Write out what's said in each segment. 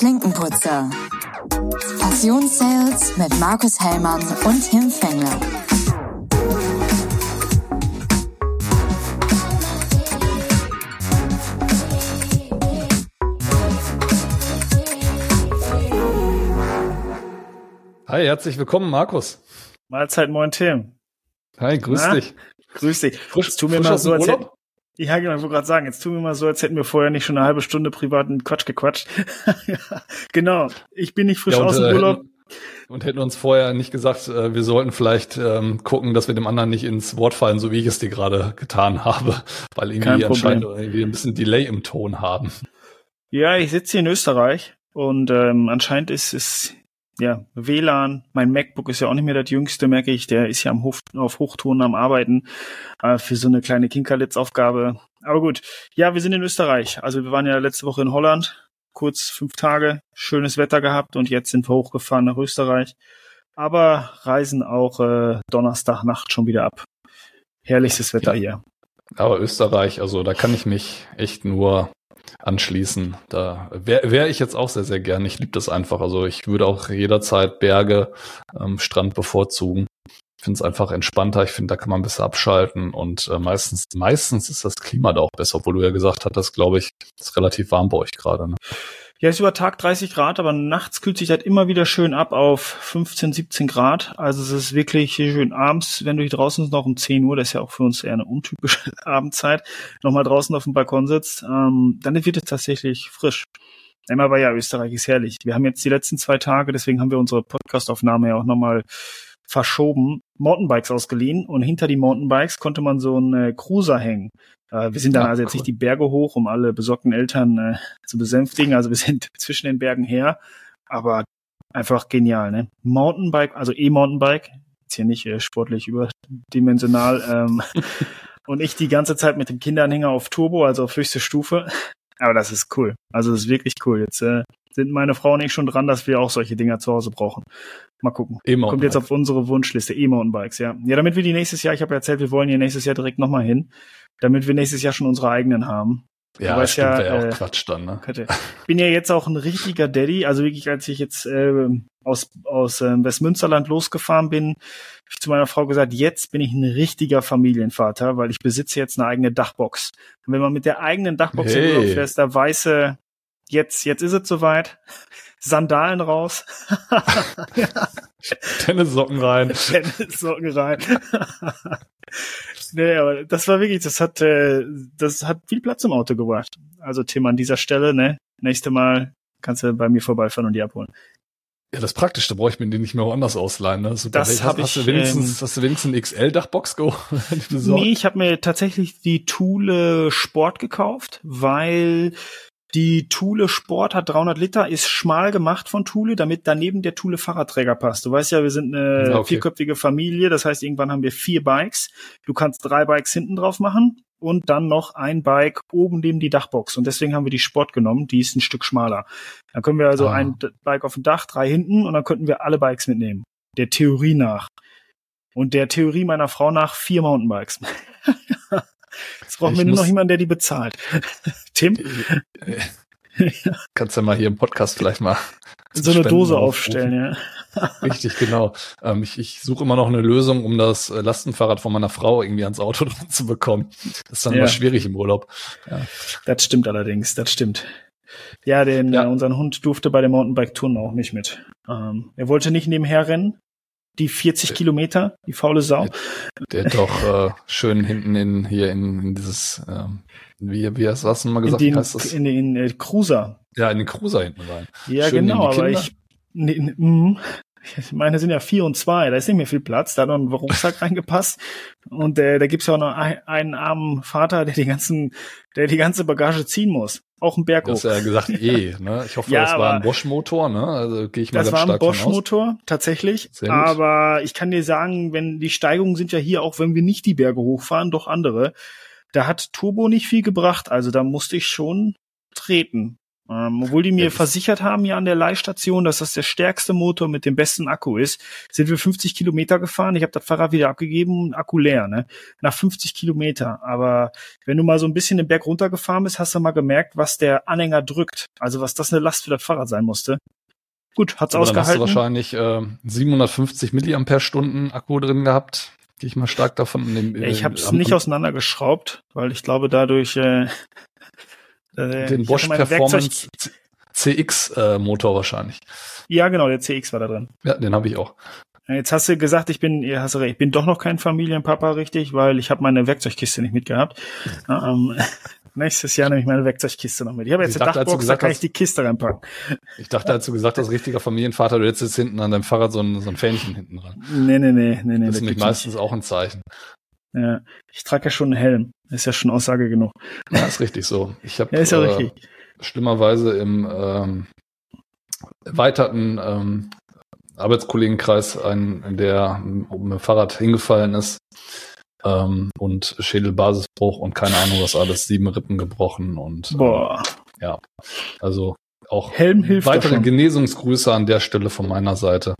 Klinkenputzer. Passionssales mit Markus Hellmann und Tim Fengler. Hi, herzlich willkommen, Markus. Mahlzeit, moin Tim. Hi, grüß Na? dich. Grüß dich. Frisch, tu mir mal so, als hätten, ja, genau, ich wollte gerade sagen, jetzt tun wir mal so, als hätten wir vorher nicht schon eine halbe Stunde privaten Quatsch gequatscht. genau, ich bin nicht frisch ja, und, aus dem äh, Urlaub. Und hätten uns vorher nicht gesagt, äh, wir sollten vielleicht ähm, gucken, dass wir dem anderen nicht ins Wort fallen, so wie ich es dir gerade getan habe, weil irgendwie anscheinend irgendwie ein bisschen Delay im Ton haben. Ja, ich sitze hier in Österreich und ähm, anscheinend ist es ja, WLAN, mein MacBook ist ja auch nicht mehr das jüngste, merke ich, der ist ja am Hof, auf Hochton am Arbeiten äh, für so eine kleine Kinkerlitz-Aufgabe. Aber gut, ja, wir sind in Österreich. Also wir waren ja letzte Woche in Holland, kurz fünf Tage, schönes Wetter gehabt und jetzt sind wir hochgefahren nach Österreich. Aber reisen auch äh, Donnerstagnacht schon wieder ab. Herrlichstes Wetter ja. hier. Aber Österreich, also da kann ich mich echt nur anschließen. Da wäre wär ich jetzt auch sehr, sehr gern. Ich liebe das einfach. Also ich würde auch jederzeit Berge, ähm, Strand bevorzugen. Ich finde es einfach entspannter. Ich finde, da kann man besser abschalten und äh, meistens, meistens ist das Klima da auch besser, obwohl du ja gesagt hattest, glaube ich, ist relativ warm bei euch gerade. Ne? Ja, ist über Tag 30 Grad, aber nachts kühlt sich halt immer wieder schön ab auf 15, 17 Grad. Also es ist wirklich schön abends, wenn du hier draußen noch um 10 Uhr, das ist ja auch für uns eher eine untypische Abendzeit, nochmal draußen auf dem Balkon sitzt, ähm, dann wird es tatsächlich frisch. Immer aber ja, Österreich ist herrlich. Wir haben jetzt die letzten zwei Tage, deswegen haben wir unsere Podcastaufnahme ja auch nochmal verschoben, Mountainbikes ausgeliehen und hinter die Mountainbikes konnte man so einen äh, Cruiser hängen. Äh, wir sind dann ja, also jetzt cool. nicht die Berge hoch, um alle besorgten Eltern äh, zu besänftigen. Also wir sind zwischen den Bergen her, aber einfach genial, ne? Mountainbike, also E-Mountainbike, jetzt hier nicht äh, sportlich überdimensional. Ähm, und ich die ganze Zeit mit dem Kinderanhänger auf Turbo, also auf höchste Stufe. Aber das ist cool. Also das ist wirklich cool. Jetzt äh, sind meine Frau und ich schon dran, dass wir auch solche Dinger zu Hause brauchen. Mal gucken. Kommt jetzt auf unsere Wunschliste. E-Mountainbikes, ja. Ja, damit wir die nächstes Jahr, ich habe ja erzählt, wir wollen hier nächstes Jahr direkt nochmal hin, damit wir nächstes Jahr schon unsere eigenen haben. Ja, das stimmt, ja, ja auch äh, Quatsch dann, ne? Ich bin ja jetzt auch ein richtiger Daddy, also wirklich, als ich jetzt äh, aus, aus äh, Westmünsterland losgefahren bin, habe ich zu meiner Frau gesagt, jetzt bin ich ein richtiger Familienvater, weil ich besitze jetzt eine eigene Dachbox. Und wenn man mit der eigenen Dachbox hey. in fährt, da weiße, jetzt, jetzt ist es soweit. Sandalen raus. Tennissocken rein. Tennissocken rein. nee, aber das war wirklich, das hat, äh, das hat viel Platz im Auto gebracht. Also Tim, an dieser Stelle, ne, nächste Mal kannst du bei mir vorbeifahren und die abholen. Ja, das Praktische, da brauche ich mir die nicht mehr woanders ausleihen. Ne? Super. Das habe ich. Hast du wenigstens, ähm, hast du wenigstens ein XL-Dachbox besorgt? Nee, ich habe mir tatsächlich die Thule Sport gekauft, weil die Thule Sport hat 300 Liter, ist schmal gemacht von Thule, damit daneben der Thule Fahrradträger passt. Du weißt ja, wir sind eine okay. vierköpfige Familie, das heißt, irgendwann haben wir vier Bikes. Du kannst drei Bikes hinten drauf machen und dann noch ein Bike oben neben die Dachbox. Und deswegen haben wir die Sport genommen, die ist ein Stück schmaler. Dann können wir also ah. ein Bike auf dem Dach, drei hinten und dann könnten wir alle Bikes mitnehmen. Der Theorie nach. Und der Theorie meiner Frau nach vier Mountainbikes. Jetzt brauchen wir nur noch jemanden, der die bezahlt. Tim? Kannst du mal hier im Podcast vielleicht mal so eine Dose aufstellen, ja. Richtig, genau. Ähm, ich, ich suche immer noch eine Lösung, um das äh, Lastenfahrrad von meiner Frau irgendwie ans Auto zu bekommen. Das ist dann ja. immer schwierig im Urlaub. Ja. Das stimmt allerdings, das stimmt. Ja, den, ja. Äh, unseren Hund durfte bei der Mountainbike-Touren auch nicht mit. Ähm, er wollte nicht nebenher rennen, die 40 Kilometer, die faule Sau. Der, der doch äh, schön hinten in hier in, in dieses, ähm, wie, wie hast du das mal gesagt? In den, heißt das? In den äh, Cruiser. Ja, in den Cruiser hinten rein. Ja, schön genau, aber ich, ne, mh, meine sind ja vier und zwei, da ist nicht mehr viel Platz, da hat noch ein Rucksack reingepasst und äh, da gibt's ja auch noch ein, einen armen Vater, der die ganzen, der die ganze Bagage ziehen muss. Auch ein Berg hoch. Du hast ja gesagt eh, ne? Ich hoffe, ja, das war ein Bosch-Motor, ne? Also gehe ich mal Das war ein Bosch-Motor, tatsächlich. Aber ich kann dir sagen, wenn die Steigungen sind ja hier, auch wenn wir nicht die Berge hochfahren, doch andere. Da hat Turbo nicht viel gebracht, also da musste ich schon treten. Ähm, obwohl die mir Ja, versichert haben ja an der Leihstation, dass das der stärkste Motor mit dem besten Akku ist, sind wir 50 Kilometer gefahren. Ich habe das Fahrrad wieder abgegeben, Akku leer, ne? Nach 50 Kilometer. Aber wenn du mal so ein bisschen den Berg runtergefahren bist, hast du mal gemerkt, was der Anhänger drückt. Also was das eine Last für das Fahrrad sein musste. Gut, hat's Aber dann hast du ausgehalten. wahrscheinlich äh, 750 Milliampere-Stunden Akku drin gehabt. Gehe ich mal stark davon. In dem, Ich habe es nicht auseinandergeschraubt, weil ich glaube, dadurch äh, äh, den Bosch Performance CX äh, Motor wahrscheinlich. Ja, genau, der CX war da drin. Ja, den habe ich auch. Jetzt hast du gesagt, ich bin, ja, hast du recht, ich bin doch noch kein Familienpapa, richtig, weil ich habe meine Werkzeugkiste nicht mitgehabt. ähm, nächstes Jahr nehme ich meine Werkzeugkiste noch mit. Ich habe jetzt Ich eine dachte, Dachbox, da gesagt kann ich die Kiste reinpacken. Ich dachte, als du gesagt hast, richtiger Familienvater, du hättest jetzt hinten an deinem Fahrrad so ein, so ein Fähnchen hinten dran. Nee, nee, nee, nee, nee. Das ist nämlich meistens auch ein Zeichen. Ja, ich trage ja schon einen Helm. Ist ja schon Aussage genug. Ja, ist richtig so. Ich habe Ja, ist ja äh, richtig. schlimmerweise im ähm, erweiterten ähm, Arbeitskollegenkreis einen, der mit dem Fahrrad hingefallen ist ähm, und Schädelbasisbruch und keine Ahnung was alles, sieben Rippen gebrochen und Boah. ähm, also auch Helm hilft weitere. Genesungsgrüße an der Stelle von meiner Seite.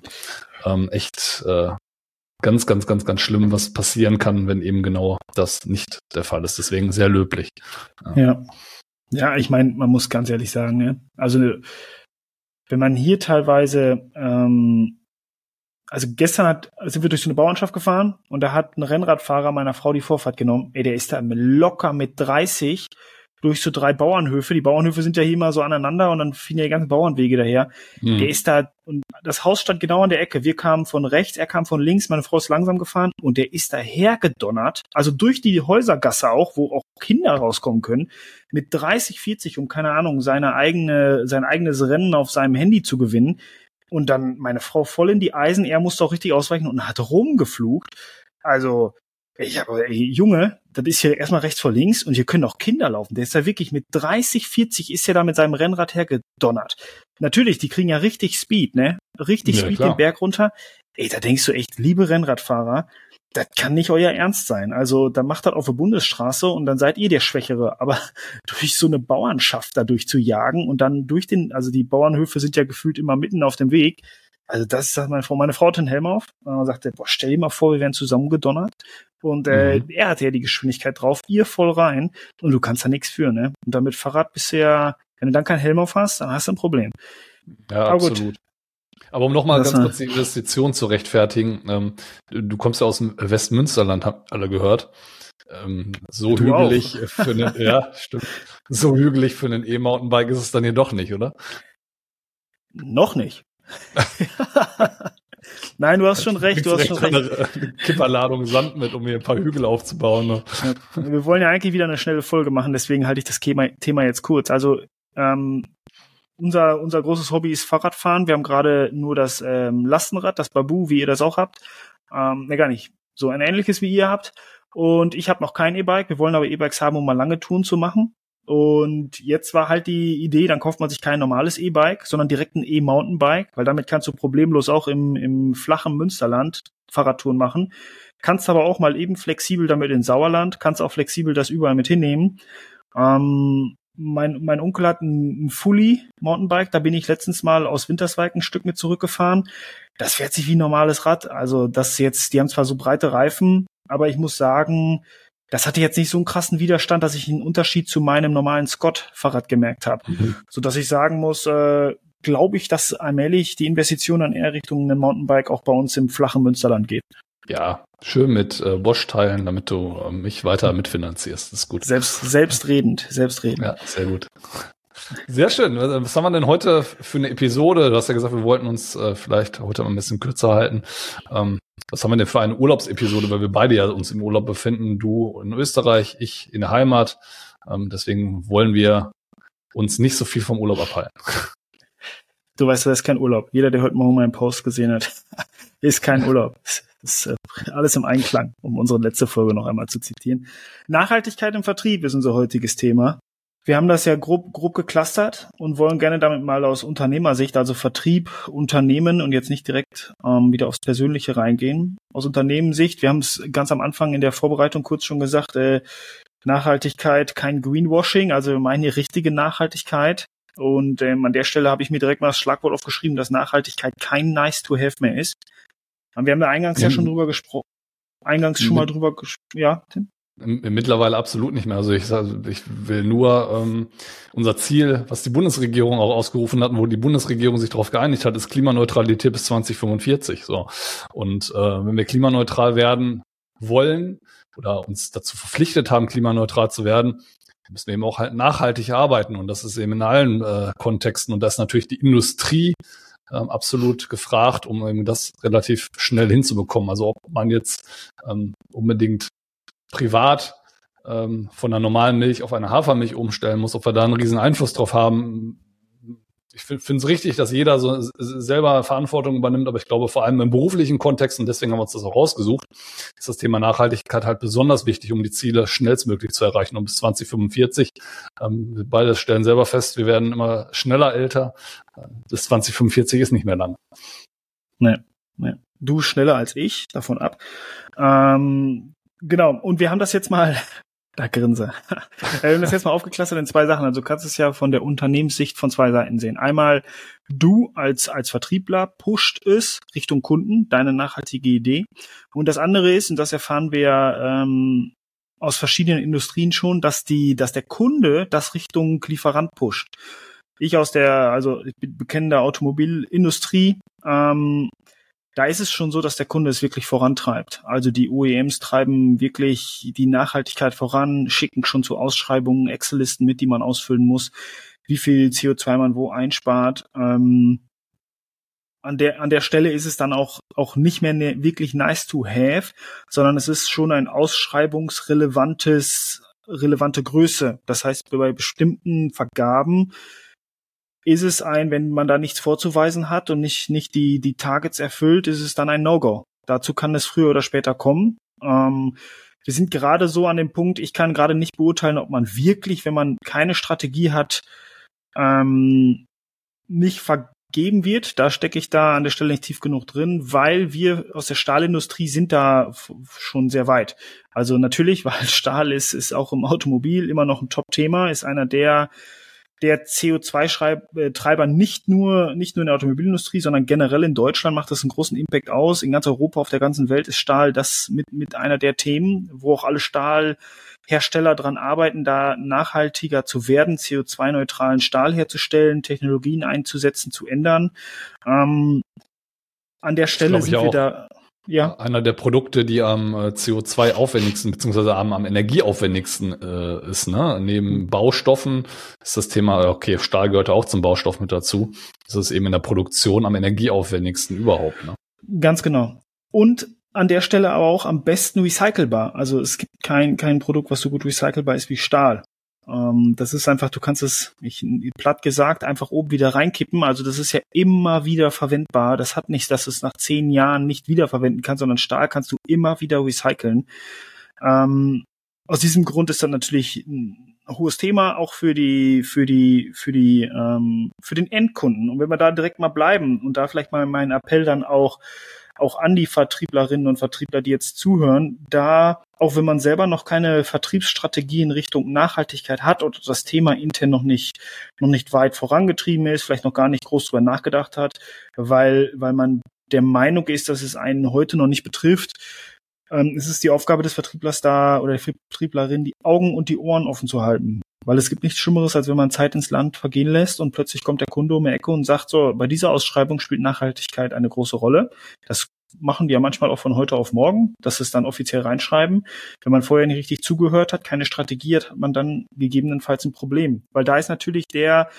Ähm, echt äh, ganz, ganz, ganz, ganz schlimm, was passieren kann, wenn eben genau das nicht der Fall ist. Deswegen sehr löblich. Ja. Ja, ich meine, man muss ganz ehrlich sagen, ne? also wenn man hier teilweise, ähm, also gestern hat, sind wir durch so eine Bauernschaft gefahren und da hat ein Rennradfahrer meiner Frau die Vorfahrt genommen. Ey, der ist da locker mit 30 durch so drei Bauernhöfe. Die Bauernhöfe sind ja hier immer so aneinander und dann fielen ja die ganzen Bauernwege daher. Hm. Der ist da, und das Haus stand genau an der Ecke. Wir kamen von rechts, er kam von links, meine Frau ist langsam gefahren und der ist daher gedonnert. Also durch die Häusergasse auch, wo auch Kinder rauskommen können, mit 30, 40, um keine Ahnung, seine eigene, sein eigenes Rennen auf seinem Handy zu gewinnen. Und dann meine Frau voll in die Eisen, er musste auch richtig ausweichen und hat rumgeflugt. Also, ich habe, ey, Junge, das ist hier erstmal rechts vor links und hier können auch Kinder laufen. Der ist da wirklich mit 30, 40 ist er da mit seinem Rennrad hergedonnert. Natürlich, die kriegen ja richtig Speed, ne? Richtig Ja, Speed klar. den Berg runter. Ey, da denkst du echt, liebe Rennradfahrer, das kann nicht euer Ernst sein. Also, dann macht das auf der Bundesstraße und dann seid ihr der Schwächere. Aber durch so eine Bauernschaft dadurch zu jagen und dann durch den, also die Bauernhöfe sind ja gefühlt immer mitten auf dem Weg. Also das sagt meine Frau. Meine Frau hat den Helm auf und sagte, boah, stell dir mal vor, wir wären zusammengedonnert. Und äh, Mhm. er hatte ja die Geschwindigkeit drauf, ihr voll rein und du kannst da nichts für, ne? Und damit Fahrrad ja, wenn du dann keinen Helm auf hast, dann hast du ein Problem. Ja, Aber gut. absolut. Aber um nochmal ganz kurz die Investition zu rechtfertigen, ähm, du, kommst ja aus dem Westmünsterland, habt alle gehört. Ähm, so Du hügelig für einen, ja, stimmt. So hügelig für einen E-Mountainbike ist es dann hier doch nicht, oder? Noch nicht. Nein, du hast schon recht, du hast schon recht. Eine, Kipperladung Sand mit, um hier ein paar Hügel aufzubauen. Ne? Wir wollen ja eigentlich wieder eine schnelle Folge machen, deswegen halte ich das Thema, Thema jetzt kurz. Also ähm, unser, unser großes Hobby ist Fahrradfahren. Wir haben gerade nur das ähm, Lastenrad, das Babu, wie ihr das auch habt. Ähm, ne, gar nicht. So ein ähnliches wie ihr habt. Und ich habe noch kein E-Bike. Wir wollen aber E-Bikes haben, um mal lange Touren zu machen. Und jetzt war halt die Idee, dann kauft man sich kein normales E-Bike, sondern direkt ein E-Mountainbike, weil damit kannst du problemlos auch im, im flachen Münsterland Fahrradtouren machen. Kannst aber auch mal eben flexibel damit in Sauerland, kannst auch flexibel das überall mit hinnehmen. Ähm, mein, mein Onkel hat ein, ein Fully Mountainbike, da bin ich letztens mal aus Winterswijk ein Stück mit zurückgefahren. Das fährt sich wie ein normales Rad. Also das jetzt, die haben zwar so breite Reifen, aber ich muss sagen, das hatte jetzt nicht so einen krassen Widerstand, dass ich einen Unterschied zu meinem normalen Scott-Fahrrad gemerkt habe. So dass ich sagen muss, äh, glaube ich, dass allmählich die Investition an eher Richtung ein Mountainbike auch bei uns im flachen Münsterland geht. Ja, schön mit äh, Bosch-Teilen, damit du äh, mich weiter mitfinanzierst. Das ist gut. Selbst, selbstredend, selbstredend. Ja, sehr gut. Sehr schön. Was haben wir denn heute für eine Episode? Du hast ja gesagt, wir wollten uns äh, vielleicht heute mal ein bisschen kürzer halten. Ähm, was haben wir denn für eine Urlaubsepisode, weil wir beide ja uns im Urlaub befinden. Du in Österreich, ich in der Heimat. Ähm, deswegen wollen wir uns nicht so viel vom Urlaub abhalten. Du weißt, das ist kein Urlaub. Jeder, der heute Morgen meinen Post gesehen hat, ist kein Urlaub. Das ist äh, alles im Einklang, um unsere letzte Folge noch einmal zu zitieren. Nachhaltigkeit im Vertrieb ist unser heutiges Thema. Wir haben das ja grob, grob geclustert und wollen gerne damit mal aus Unternehmersicht, also Vertrieb, Unternehmen und jetzt nicht direkt ähm, wieder aufs Persönliche reingehen. Aus Unternehmenssicht, wir haben es ganz am Anfang in der Vorbereitung kurz schon gesagt, äh, Nachhaltigkeit, kein Greenwashing, also wir meinen hier richtige Nachhaltigkeit. Und ähm, an der Stelle habe ich mir direkt mal das Schlagwort aufgeschrieben, dass Nachhaltigkeit kein nice to have mehr ist. Wir haben ja eingangs mhm. ja schon drüber gesprochen. Eingangs mhm. schon mal drüber gesprochen. Ja, Tim? Mittlerweile absolut nicht mehr. Also ich, ich will nur ähm, unser Ziel, was die Bundesregierung auch ausgerufen hat, wo die Bundesregierung sich darauf geeinigt hat, ist Klimaneutralität bis 2045. So und äh, wenn wir klimaneutral werden wollen oder uns dazu verpflichtet haben, klimaneutral zu werden, müssen wir eben auch halt nachhaltig arbeiten und das ist eben in allen äh, Kontexten und da ist natürlich die Industrie ähm, absolut gefragt, um eben das relativ schnell hinzubekommen. Also ob man jetzt ähm, unbedingt privat ähm, von einer normalen Milch auf eine Hafermilch umstellen muss, ob wir da einen riesen Einfluss drauf haben. Ich finde es richtig, dass jeder so selber Verantwortung übernimmt, aber ich glaube vor allem im beruflichen Kontext, und deswegen haben wir uns das auch rausgesucht, ist das Thema Nachhaltigkeit halt besonders wichtig, um die Ziele schnellstmöglich zu erreichen, um bis 2045. Ähm, wir beide stellen selber fest, wir werden immer schneller älter. Bis 2045 ist nicht mehr lang. Nee, nee. Du schneller als ich, davon ab. Ähm, Genau, und wir haben das jetzt mal, da grinse, wir haben das jetzt mal aufgeklustert in zwei Sachen. Also du kannst es ja von der Unternehmenssicht von zwei Seiten sehen. Einmal du als, als Vertriebler pusht es Richtung Kunden, deine nachhaltige Idee. Und das andere ist, und das erfahren wir ähm, aus verschiedenen Industrien schon, dass die, dass der Kunde das Richtung Lieferant pusht. Ich aus der, also ich bin bekennender Automobilindustrie, ähm, da ist es schon so, dass der Kunde es wirklich vorantreibt. Also die OEMs treiben wirklich die Nachhaltigkeit voran, schicken schon zu Ausschreibungen Excel-Listen mit, die man ausfüllen muss, wie viel CO2 man wo einspart. Ähm, an der, an der Stelle ist es dann auch, auch nicht mehr ne, wirklich nice to have, sondern es ist schon ein ausschreibungsrelevantes, relevante Größe. Das heißt, bei bestimmten Vergaben ist es ein, wenn man da nichts vorzuweisen hat und nicht, nicht die, die Targets erfüllt, ist es dann ein No-Go. Dazu kann es früher oder später kommen. Ähm, wir sind gerade so an dem Punkt, ich kann gerade nicht beurteilen, ob man wirklich, wenn man keine Strategie hat, ähm, nicht vergeben wird. Da stecke ich da an der Stelle nicht tief genug drin, weil wir aus der Stahlindustrie sind da schon sehr weit. Also natürlich, weil Stahl ist, ist auch im Automobil immer noch ein Top-Thema, ist einer der der CO2-Treiber nicht nur, nicht nur in der Automobilindustrie, sondern generell in Deutschland macht das einen großen Impact aus. In ganz Europa, auf der ganzen Welt ist Stahl das mit, mit einer der Themen, wo auch alle Stahlhersteller dran arbeiten, da nachhaltiger zu werden, CO2-neutralen Stahl herzustellen, Technologien einzusetzen, zu ändern. Ähm, an der Stelle sind wir da ja. einer der Produkte, die am äh, CO2 aufwendigsten beziehungsweise am, am energieaufwendigsten äh, ist. Ne? Neben mhm. Baustoffen ist das Thema, okay, Stahl gehört auch zum Baustoff mit dazu. Das ist eben in der Produktion am energieaufwendigsten überhaupt. Ne? Ganz genau. Und an der Stelle aber auch am besten recycelbar. Also es gibt kein, kein Produkt, was so gut recycelbar ist wie Stahl. Ähm, das ist einfach, du kannst es, ich, platt gesagt, einfach oben wieder reinkippen. Also das ist ja immer wieder verwendbar. Das hat nicht, dass du es nach zehn Jahren nicht wiederverwenden kannst, sondern Stahl kannst du immer wieder recyceln. Ähm, aus diesem Grund ist dann natürlich ein hohes Thema auch für die, für die, für die, ähm, für den Endkunden. Und wenn wir da direkt mal bleiben und da vielleicht mal meinen Appell dann auch auch an die Vertrieblerinnen und Vertriebler, die jetzt zuhören, da, auch wenn man selber noch keine Vertriebsstrategie in Richtung Nachhaltigkeit hat oder das Thema intern noch nicht, noch nicht weit vorangetrieben ist, vielleicht noch gar nicht groß drüber nachgedacht hat, weil, weil man der Meinung ist, dass es einen heute noch nicht betrifft, ähm, es ist die Aufgabe des Vertrieblers da oder der Vertrieblerin, die Augen und die Ohren offen zu halten. Weil es gibt nichts Schlimmeres, als wenn man Zeit ins Land vergehen lässt und plötzlich kommt der Kunde um die Ecke und sagt so, bei dieser Ausschreibung spielt Nachhaltigkeit eine große Rolle. Das machen die ja manchmal auch von heute auf morgen, dass es dann offiziell reinschreiben. Wenn man vorher nicht richtig zugehört hat, keine Strategie hat, hat man dann gegebenenfalls ein Problem. Weil da ist natürlich der,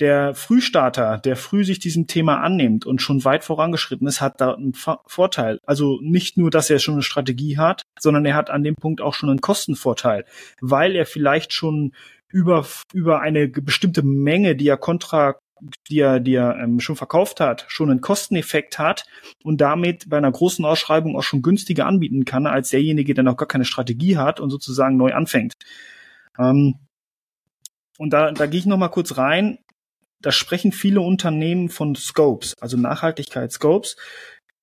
der Frühstarter, der früh sich diesem Thema annimmt und schon weit vorangeschritten ist, hat da einen Vorteil. Also nicht nur, dass er schon eine Strategie hat, sondern er hat an dem Punkt auch schon einen Kostenvorteil, weil er vielleicht schon über, über eine bestimmte Menge, die er kontra die er, die er ähm, schon verkauft hat, schon einen Kosteneffekt hat und damit bei einer großen Ausschreibung auch schon günstiger anbieten kann, als derjenige, der noch gar keine Strategie hat und sozusagen neu anfängt. Ähm, und da, da gehe ich noch mal kurz rein da sprechen viele Unternehmen von Scopes, also Nachhaltigkeitsscopes.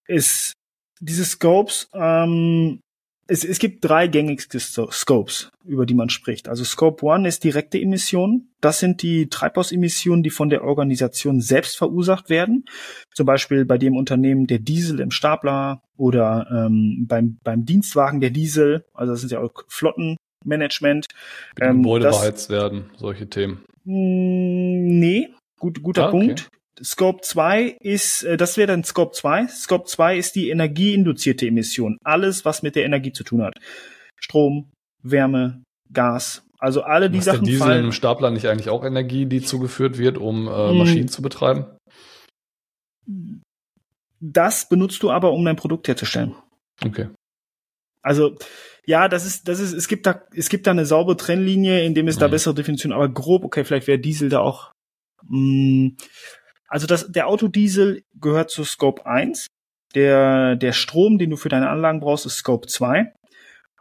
Ist diese Scopes ähm, es, es gibt drei gängigste Scopes, über die man spricht. Also Scope One ist direkte Emissionen. Das sind die Treibhausemissionen, die von der Organisation selbst verursacht werden. Zum Beispiel bei dem Unternehmen der Diesel im Stapler oder ähm, beim, beim Dienstwagen der Diesel. Also das sind ja auch Flottenmanagement. Ähm, Gebäude beheizt werden, solche Themen. Hm, nee, gut, guter okay. Punkt. Scope 2 ist, äh, das wäre dann Scope 2. Scope 2 ist die energieinduzierte Emission. Alles, was mit der Energie zu tun hat. Strom, Wärme, Gas. Also alle die Was Sachen. Der Diesel fallen. im Stapler nicht eigentlich auch Energie, die zugeführt wird, um äh, hm. Maschinen zu betreiben? Das benutzt du aber, um dein Produkt herzustellen. Okay. Also, ja, das ist, das ist, es gibt da, es gibt da eine saubere Trennlinie, in dem es mhm. da bessere Definitionen, aber grob, okay, vielleicht wäre Diesel da auch, also das, der Autodiesel gehört zu Scope 1. Der, der Strom, den du für deine Anlagen brauchst, ist Scope 2.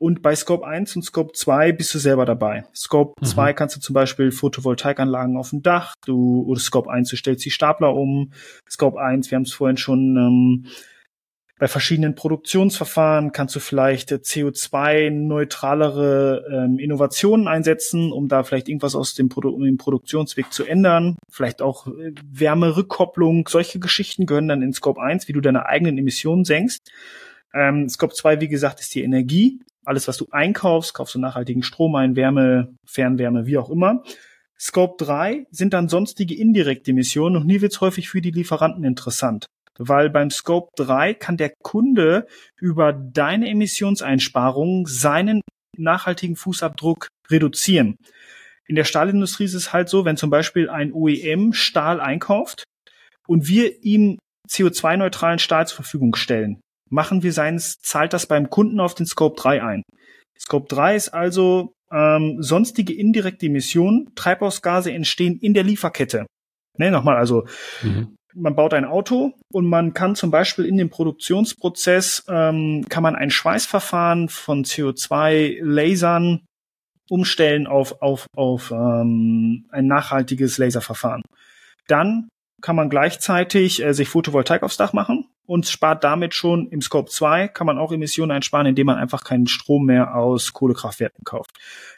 Und bei Scope 1 und Scope 2 bist du selber dabei. Scope mhm. 2 kannst du zum Beispiel Photovoltaikanlagen auf dem Dach, du, oder Scope 1, du stellst die Stapler um. Scope 1, wir haben es vorhin schon ähm, bei verschiedenen Produktionsverfahren kannst du vielleicht äh, CO2-neutralere ähm, Innovationen einsetzen, um da vielleicht irgendwas aus dem, Produ dem Produktionsweg zu ändern. Vielleicht auch äh, Wärmerückkopplung. Solche Geschichten gehören dann in Scope 1, wie du deine eigenen Emissionen senkst. Ähm, Scope 2, wie gesagt, ist die Energie. Alles, was du einkaufst, kaufst du nachhaltigen Strom ein, Wärme, Fernwärme, wie auch immer. Scope 3 sind dann sonstige indirekte Emissionen und hier wird es häufig für die Lieferanten interessant weil beim Scope 3 kann der Kunde über deine Emissionseinsparungen seinen nachhaltigen Fußabdruck reduzieren. In der Stahlindustrie ist es halt so, wenn zum Beispiel ein OEM Stahl einkauft und wir ihm CO2-neutralen Stahl zur Verfügung stellen, machen wir seins, zahlt das beim Kunden auf den Scope 3 ein. Scope 3 ist also ähm, sonstige indirekte Emissionen, Treibhausgase entstehen in der Lieferkette. Ne, nochmal, also mhm man baut ein Auto und man kann zum Beispiel in dem Produktionsprozess ähm, kann man ein Schweißverfahren von CO2-Lasern umstellen auf auf auf ähm, ein nachhaltiges Laserverfahren. Dann kann man gleichzeitig äh, sich Photovoltaik aufs Dach machen und spart damit schon im Scope 2 kann man auch Emissionen einsparen, indem man einfach keinen Strom mehr aus Kohlekraftwerken kauft.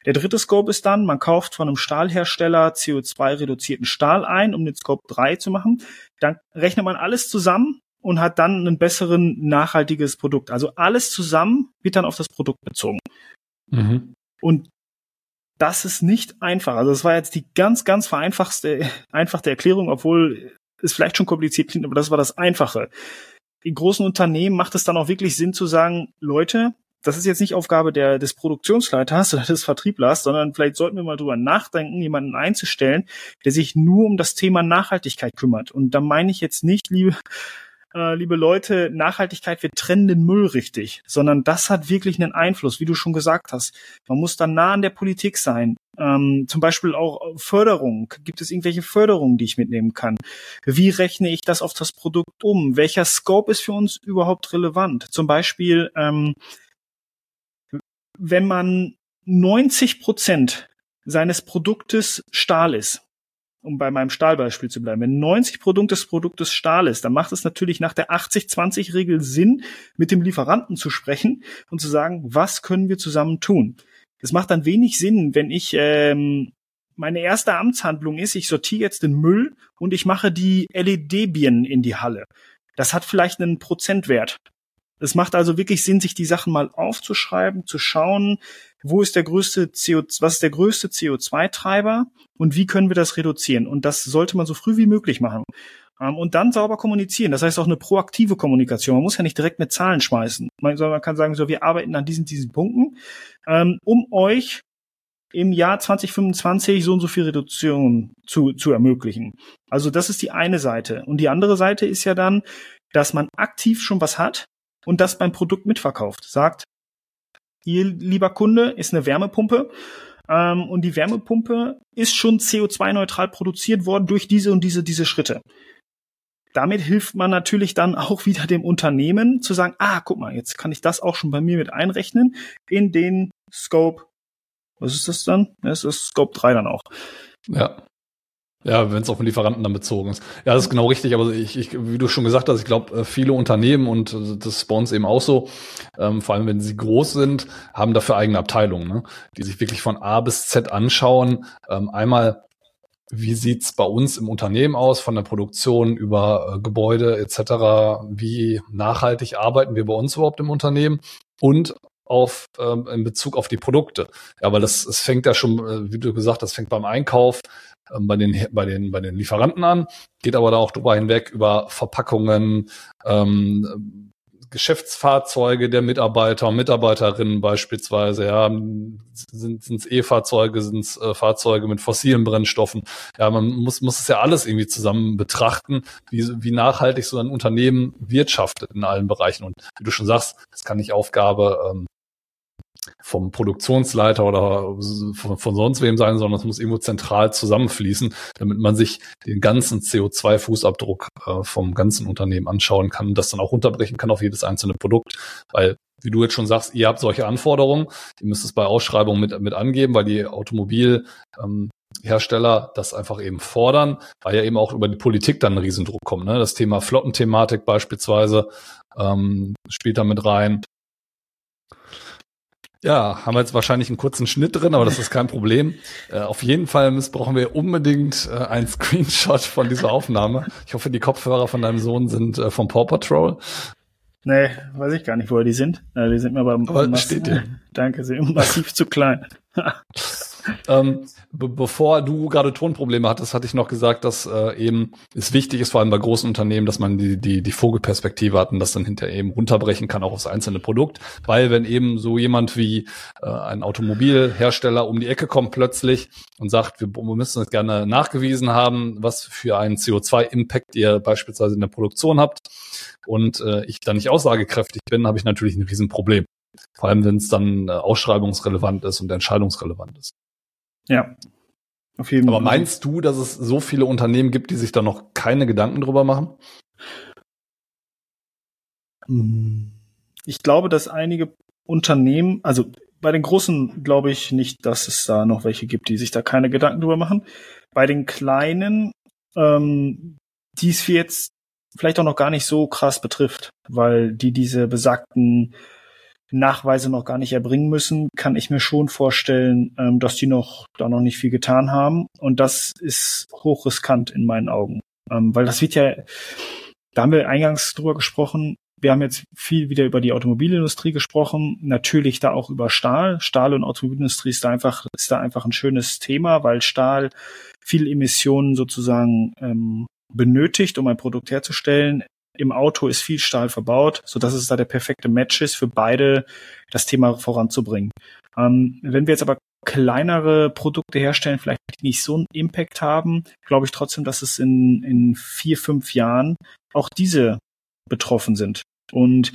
Der dritte Scope ist dann, man kauft von einem Stahlhersteller CO2-reduzierten Stahl ein, um den Scope 3 zu machen. Dann rechnet man alles zusammen und hat dann ein besseren nachhaltiges Produkt. Also alles zusammen wird dann auf das Produkt bezogen. Mhm. Und das ist nicht einfach. Also das war jetzt die ganz, ganz vereinfachste, einfachte Erklärung, obwohl es vielleicht schon kompliziert klingt, aber das war das Einfache. In großen Unternehmen macht es dann auch wirklich Sinn zu sagen, Leute, das ist jetzt nicht Aufgabe der, des Produktionsleiters oder des Vertrieblers, sondern vielleicht sollten wir mal drüber nachdenken, jemanden einzustellen, der sich nur um das Thema Nachhaltigkeit kümmert. Und da meine ich jetzt nicht, liebe äh, liebe Leute, Nachhaltigkeit, wir trennen den Müll richtig, sondern das hat wirklich einen Einfluss, wie du schon gesagt hast. Man muss dann nah an der Politik sein. Ähm, zum Beispiel auch Förderung. Gibt es irgendwelche Förderungen, die ich mitnehmen kann? Wie rechne ich das auf das Produkt um? Welcher Scope ist für uns überhaupt relevant? Zum Beispiel, ähm, wenn man 90 Prozent seines Produktes Stahl ist, um bei meinem Stahlbeispiel zu bleiben, wenn 90 Prozent des Produktes Stahl ist, dann macht es natürlich nach der 80-20-Regel Sinn, mit dem Lieferanten zu sprechen und zu sagen, was können wir zusammen tun. Es macht dann wenig Sinn, wenn ich ähm, meine erste Amtshandlung ist, ich sortiere jetzt den Müll und ich mache die LED-Birnen in die Halle. Das hat vielleicht einen Prozentwert. Es macht also wirklich Sinn, sich die Sachen mal aufzuschreiben, zu schauen, wo ist der größte CO, was ist der größte CO2-Treiber und wie können wir das reduzieren? Und das sollte man so früh wie möglich machen. Ähm, und dann sauber kommunizieren. Das heißt auch eine proaktive Kommunikation. Man muss ja nicht direkt mit Zahlen schmeißen. Man, man kann sagen, so, wir arbeiten an diesen, diesen Punkten, ähm, um euch im Jahr 2025 so und so viel Reduktion zu, zu ermöglichen. Also das ist die eine Seite. Und die andere Seite ist ja dann, dass man aktiv schon was hat, und das beim Produkt mitverkauft. Sagt, ihr lieber Kunde ist eine Wärmepumpe ähm, und die Wärmepumpe ist schon CO2-neutral produziert worden durch diese und diese, diese Schritte. Damit hilft man natürlich dann auch wieder dem Unternehmen zu sagen, ah, guck mal, jetzt kann ich das auch schon bei mir mit einrechnen in den Scope. Was ist das dann? Das ist Scope 3 dann auch. Ja. Ja, wenn es auf den Lieferanten dann bezogen ist. Ja, das ist genau richtig. Aber ich, ich wie du schon gesagt hast, ich glaube, äh, viele Unternehmen und äh, das ist bei uns eben auch so, ähm, vor allem wenn sie groß sind, haben dafür eigene Abteilungen, ne? die sich wirklich von A bis Z anschauen. Ähm, einmal wie sieht's bei uns im Unternehmen aus, von der Produktion über äh, Gebäude etc. Wie nachhaltig arbeiten wir bei uns überhaupt im Unternehmen? Und auf ähm, in Bezug auf die Produkte. Ja, weil das es fängt ja schon, äh, wie du gesagt hast, fängt beim Einkauf, bei den bei den bei den Lieferanten an, geht aber da auch drüber hinweg über Verpackungen, ähm, Geschäftsfahrzeuge der Mitarbeiter und Mitarbeiterinnen beispielsweise, ja, sind es E-Fahrzeuge, sind es äh, Fahrzeuge mit fossilen Brennstoffen. Ja, man muss, muss es ja alles irgendwie zusammen betrachten, wie, wie nachhaltig so ein Unternehmen wirtschaftet in allen Bereichen. Und wie du schon sagst, das kann nicht Aufgabe ähm, vom Produktionsleiter oder von, von, sonst wem sein, sondern es muss irgendwo zentral zusammenfließen, damit man sich den ganzen CO2-Fußabdruck äh, vom ganzen Unternehmen anschauen kann das dann auch runterbrechen kann auf jedes einzelne Produkt. Weil, wie du jetzt schon sagst, ihr habt solche Anforderungen, ihr müsst es bei Ausschreibungen mit, mit angeben, weil die Automobil ähm, Hersteller das einfach eben fordern, weil ja eben auch über die Politik dann ein Riesendruck kommt. Ne? Das Thema Flottenthematik beispielsweise ähm, spielt da mit rein. Ja, haben wir jetzt wahrscheinlich einen kurzen Schnitt drin, aber das ist kein Problem. Äh, auf jeden Fall missbrauchen wir unbedingt äh, einen Screenshot von dieser Aufnahme. Ich hoffe, die Kopfhörer von deinem Sohn sind äh, vom Paw Patrol. Nee, weiß ich gar nicht, wo die sind. Äh, die sind mir beim aber steht dir. Danke, sie sind massiv zu klein. ähm, be bevor du gerade Tonprobleme hattest, hatte ich noch gesagt, dass äh, eben es wichtig ist, vor allem bei großen Unternehmen, dass man die, die, die Vogelperspektive hat und das dann hinterher eben runterbrechen kann, auch aufs einzelne Produkt. Weil wenn eben so jemand wie äh, ein Automobilhersteller um die Ecke kommt plötzlich und sagt, wir, wir müssen es gerne nachgewiesen haben, was für einen CO2-Impact ihr beispielsweise in der Produktion habt und äh, ich dann nicht aussagekräftig bin, habe ich natürlich ein Riesenproblem. Vor allem, wenn es dann äh, ausschreibungsrelevant ist und entscheidungsrelevant ist. Ja. Auf jeden Aber meinst du, dass es so viele Unternehmen gibt, die sich da noch keine Gedanken drüber machen? Hm. Ich glaube, dass einige Unternehmen, also bei den großen glaube ich nicht, dass es da noch welche gibt, die sich da keine Gedanken drüber machen. Bei den kleinen, ähm, die es jetzt vielleicht auch noch gar nicht so krass betrifft, weil die diese besagten Nachweise noch gar nicht erbringen müssen, kann ich mir schon vorstellen, ähm, dass die noch da noch nicht viel getan haben. Und das ist hochriskant in meinen Augen. Ähm, weil das wird ja, da haben wir eingangs drüber gesprochen, wir haben jetzt viel wieder über die Automobilindustrie gesprochen, natürlich da auch über Stahl. Stahl und Automobilindustrie ist da einfach, ist da einfach ein schönes Thema, weil Stahl viel Emissionen sozusagen ähm, benötigt, um ein Produkt herzustellen. Im Auto ist viel Stahl verbaut, so dass es da der perfekte Match ist für beide, das Thema voranzubringen. Ähm, wenn wir jetzt aber kleinere Produkte herstellen, vielleicht nicht so einen Impact haben, glaube ich trotzdem, dass es in, in vier, fünf Jahren auch diese betroffen sind. Und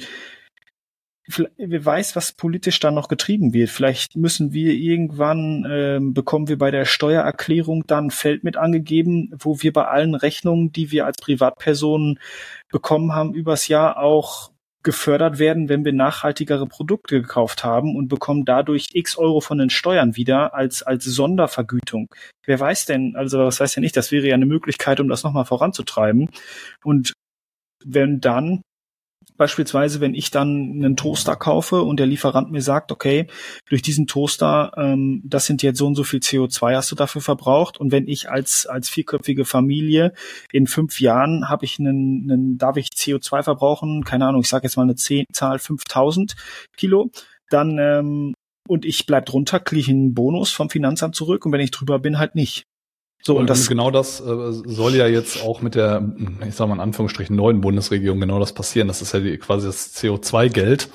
wer weiß, was politisch dann noch getrieben wird. Vielleicht müssen wir irgendwann, äh, bekommen wir bei der Steuererklärung dann ein Feld mit angegeben, wo wir bei allen Rechnungen, die wir als Privatpersonen bekommen haben, übers Jahr auch gefördert werden, wenn wir nachhaltigere Produkte gekauft haben und bekommen dadurch x Euro von den Steuern wieder als, als Sondervergütung. Wer weiß denn, also das heißt ja nicht, das wäre ja eine Möglichkeit, um das nochmal voranzutreiben. Und wenn dann Beispielsweise, wenn ich dann einen Toaster kaufe und der Lieferant mir sagt, okay, durch diesen Toaster, ähm, das sind jetzt so und so viel CO2 hast du dafür verbraucht. Und wenn ich als, als vierköpfige Familie in fünf Jahren habe ich einen, einen, darf ich CO2 verbrauchen, keine Ahnung, ich sage jetzt mal eine 10, Zahl 5000 Kilo, dann ähm, und ich bleib drunter, kriege ich einen Bonus vom Finanzamt zurück und wenn ich drüber bin, halt nicht. So, und, und das genau das äh, soll ja jetzt auch mit der, ich sage mal in Anführungsstrichen, neuen Bundesregierung genau das passieren. Das ist ja die, quasi das CO2-Geld,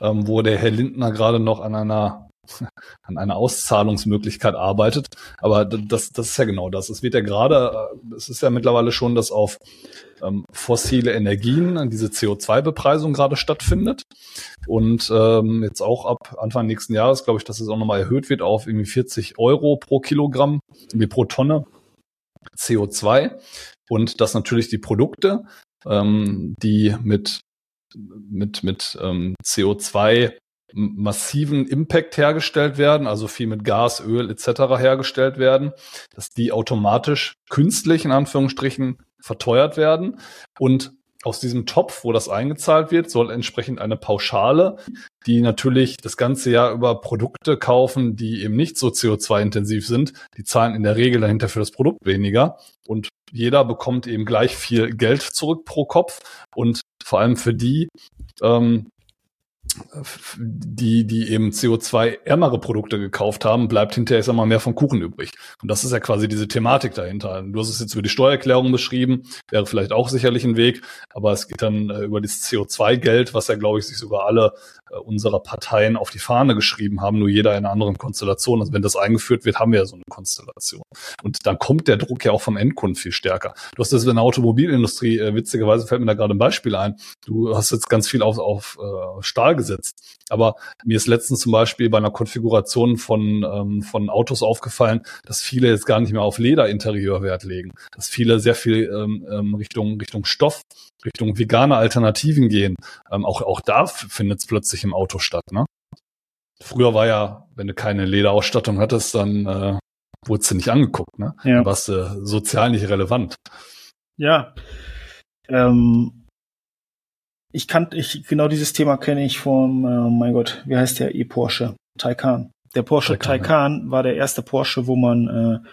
ähm, wo der Herr Lindner gerade noch an einer an einer Auszahlungsmöglichkeit arbeitet. Aber das, das ist ja genau das. Es wird ja gerade, äh, es ist ja mittlerweile schon, dass auf ähm, fossile Energien diese CO2-Bepreisung gerade stattfindet. Und ähm, jetzt auch ab Anfang nächsten Jahres, glaube ich, dass es auch nochmal erhöht wird auf irgendwie 40 Euro pro Kilogramm, irgendwie pro Tonne CO2. Und dass natürlich die Produkte, ähm, die mit mit, mit ähm, CO2 massiven Impact hergestellt werden, also viel mit Gas, Öl etc. hergestellt werden, dass die automatisch künstlich in Anführungsstrichen verteuert werden und aus diesem Topf, wo das eingezahlt wird, soll entsprechend eine Pauschale, die natürlich das ganze Jahr über Produkte kaufen, die eben nicht so CO2-intensiv sind, die zahlen in der Regel dahinter für das Produkt weniger und jeder bekommt eben gleich viel Geld zurück pro Kopf und vor allem für die, ähm, die, die eben CO2-ärmere Produkte gekauft haben, bleibt hinterher, ich sag mal, mehr vom Kuchen übrig. Und das ist ja quasi diese Thematik dahinter. Du hast es jetzt über die Steuererklärung beschrieben, wäre vielleicht auch sicherlich ein Weg, aber es geht dann äh, über das CO2-Geld, was ja, glaube ich, sich sogar alle unserer Parteien auf die Fahne geschrieben haben, nur jeder in einer anderen Konstellation. Also wenn das eingeführt wird, haben wir ja so eine Konstellation. Und dann kommt der Druck ja auch vom Endkunden viel stärker. Du hast das in der Automobilindustrie, äh, witzigerweise fällt mir da gerade ein Beispiel ein. Du hast jetzt ganz viel auf, auf äh, Stahl gesetzt. Aber mir ist letztens zum Beispiel bei einer Konfiguration von, ähm, von Autos aufgefallen, dass viele jetzt gar nicht mehr auf Lederinterieur Wert legen. Dass viele sehr viel ähm, ähm Richtung, Richtung Stoff Richtung vegane Alternativen gehen. Ähm, auch, auch da findet es plötzlich im Auto statt. Ne? Früher war ja, wenn du keine Lederausstattung hattest, dann äh, wurdest du nicht angeguckt. Ne? Ja. Dann warst du äh, sozial nicht relevant. Ja. Ähm, ich kann, ich, genau dieses Thema kenne ich vom, äh, mein Gott, wie heißt der E-Porsche? Taycan. Der Porsche Taycan, Taycan ja. war der erste Porsche, wo man äh,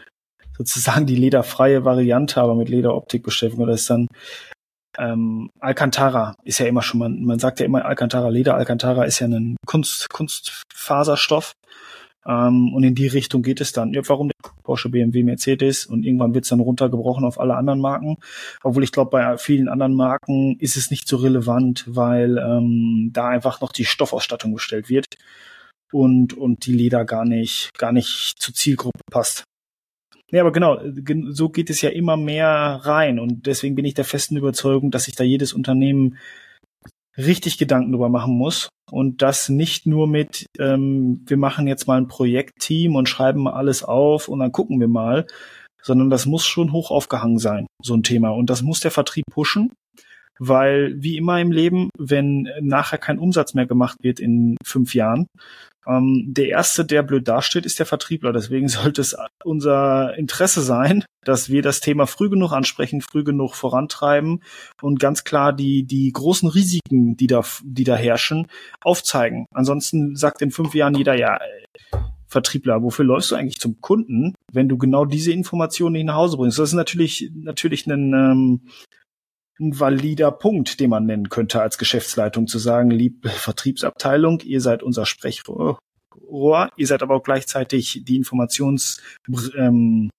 sozusagen die lederfreie Variante, aber mit Lederoptik wurde. Das ist dann ähm, Alcantara ist ja immer schon, man, man sagt ja immer Alcantara Leder. Alcantara ist ja ein Kunst, Kunstfaserstoff. Ähm, und in die Richtung geht es dann. Ja, warum Porsche, BMW, Mercedes und irgendwann wird es dann runtergebrochen auf alle anderen Marken. Obwohl ich glaube, bei vielen anderen Marken ist es nicht so relevant, weil ähm, da einfach noch die Stoffausstattung bestellt wird und, und die Leder gar nicht, gar nicht zur Zielgruppe passt. Ja, aber genau, so geht es ja immer mehr rein und deswegen bin ich der festen Überzeugung, dass sich da jedes Unternehmen richtig Gedanken drüber machen muss und das nicht nur mit, ähm, wir machen jetzt mal ein Projektteam und schreiben mal alles auf und dann gucken wir mal, sondern das muss schon hoch aufgehangen sein, so ein Thema. Und das muss der Vertrieb pushen, weil wie immer im Leben, wenn nachher kein Umsatz mehr gemacht wird in fünf Jahren, ähm, der erste, der blöd dasteht, ist der Vertriebler. Deswegen sollte es unser Interesse sein, dass wir das Thema früh genug ansprechen, früh genug vorantreiben und ganz klar die, die großen Risiken, die da, die da herrschen, aufzeigen. Ansonsten sagt in fünf Jahren jeder, ja, Vertriebler, wofür läufst du eigentlich zum Kunden, wenn du genau diese Informationen nicht nach Hause bringst? Das ist natürlich, natürlich ein, ähm, ein valider Punkt, den man nennen könnte als Geschäftsleitung, zu sagen, liebe Vertriebsabteilung, ihr seid unser Sprechrohr, ihr seid aber auch gleichzeitig die Informationsmitnehmer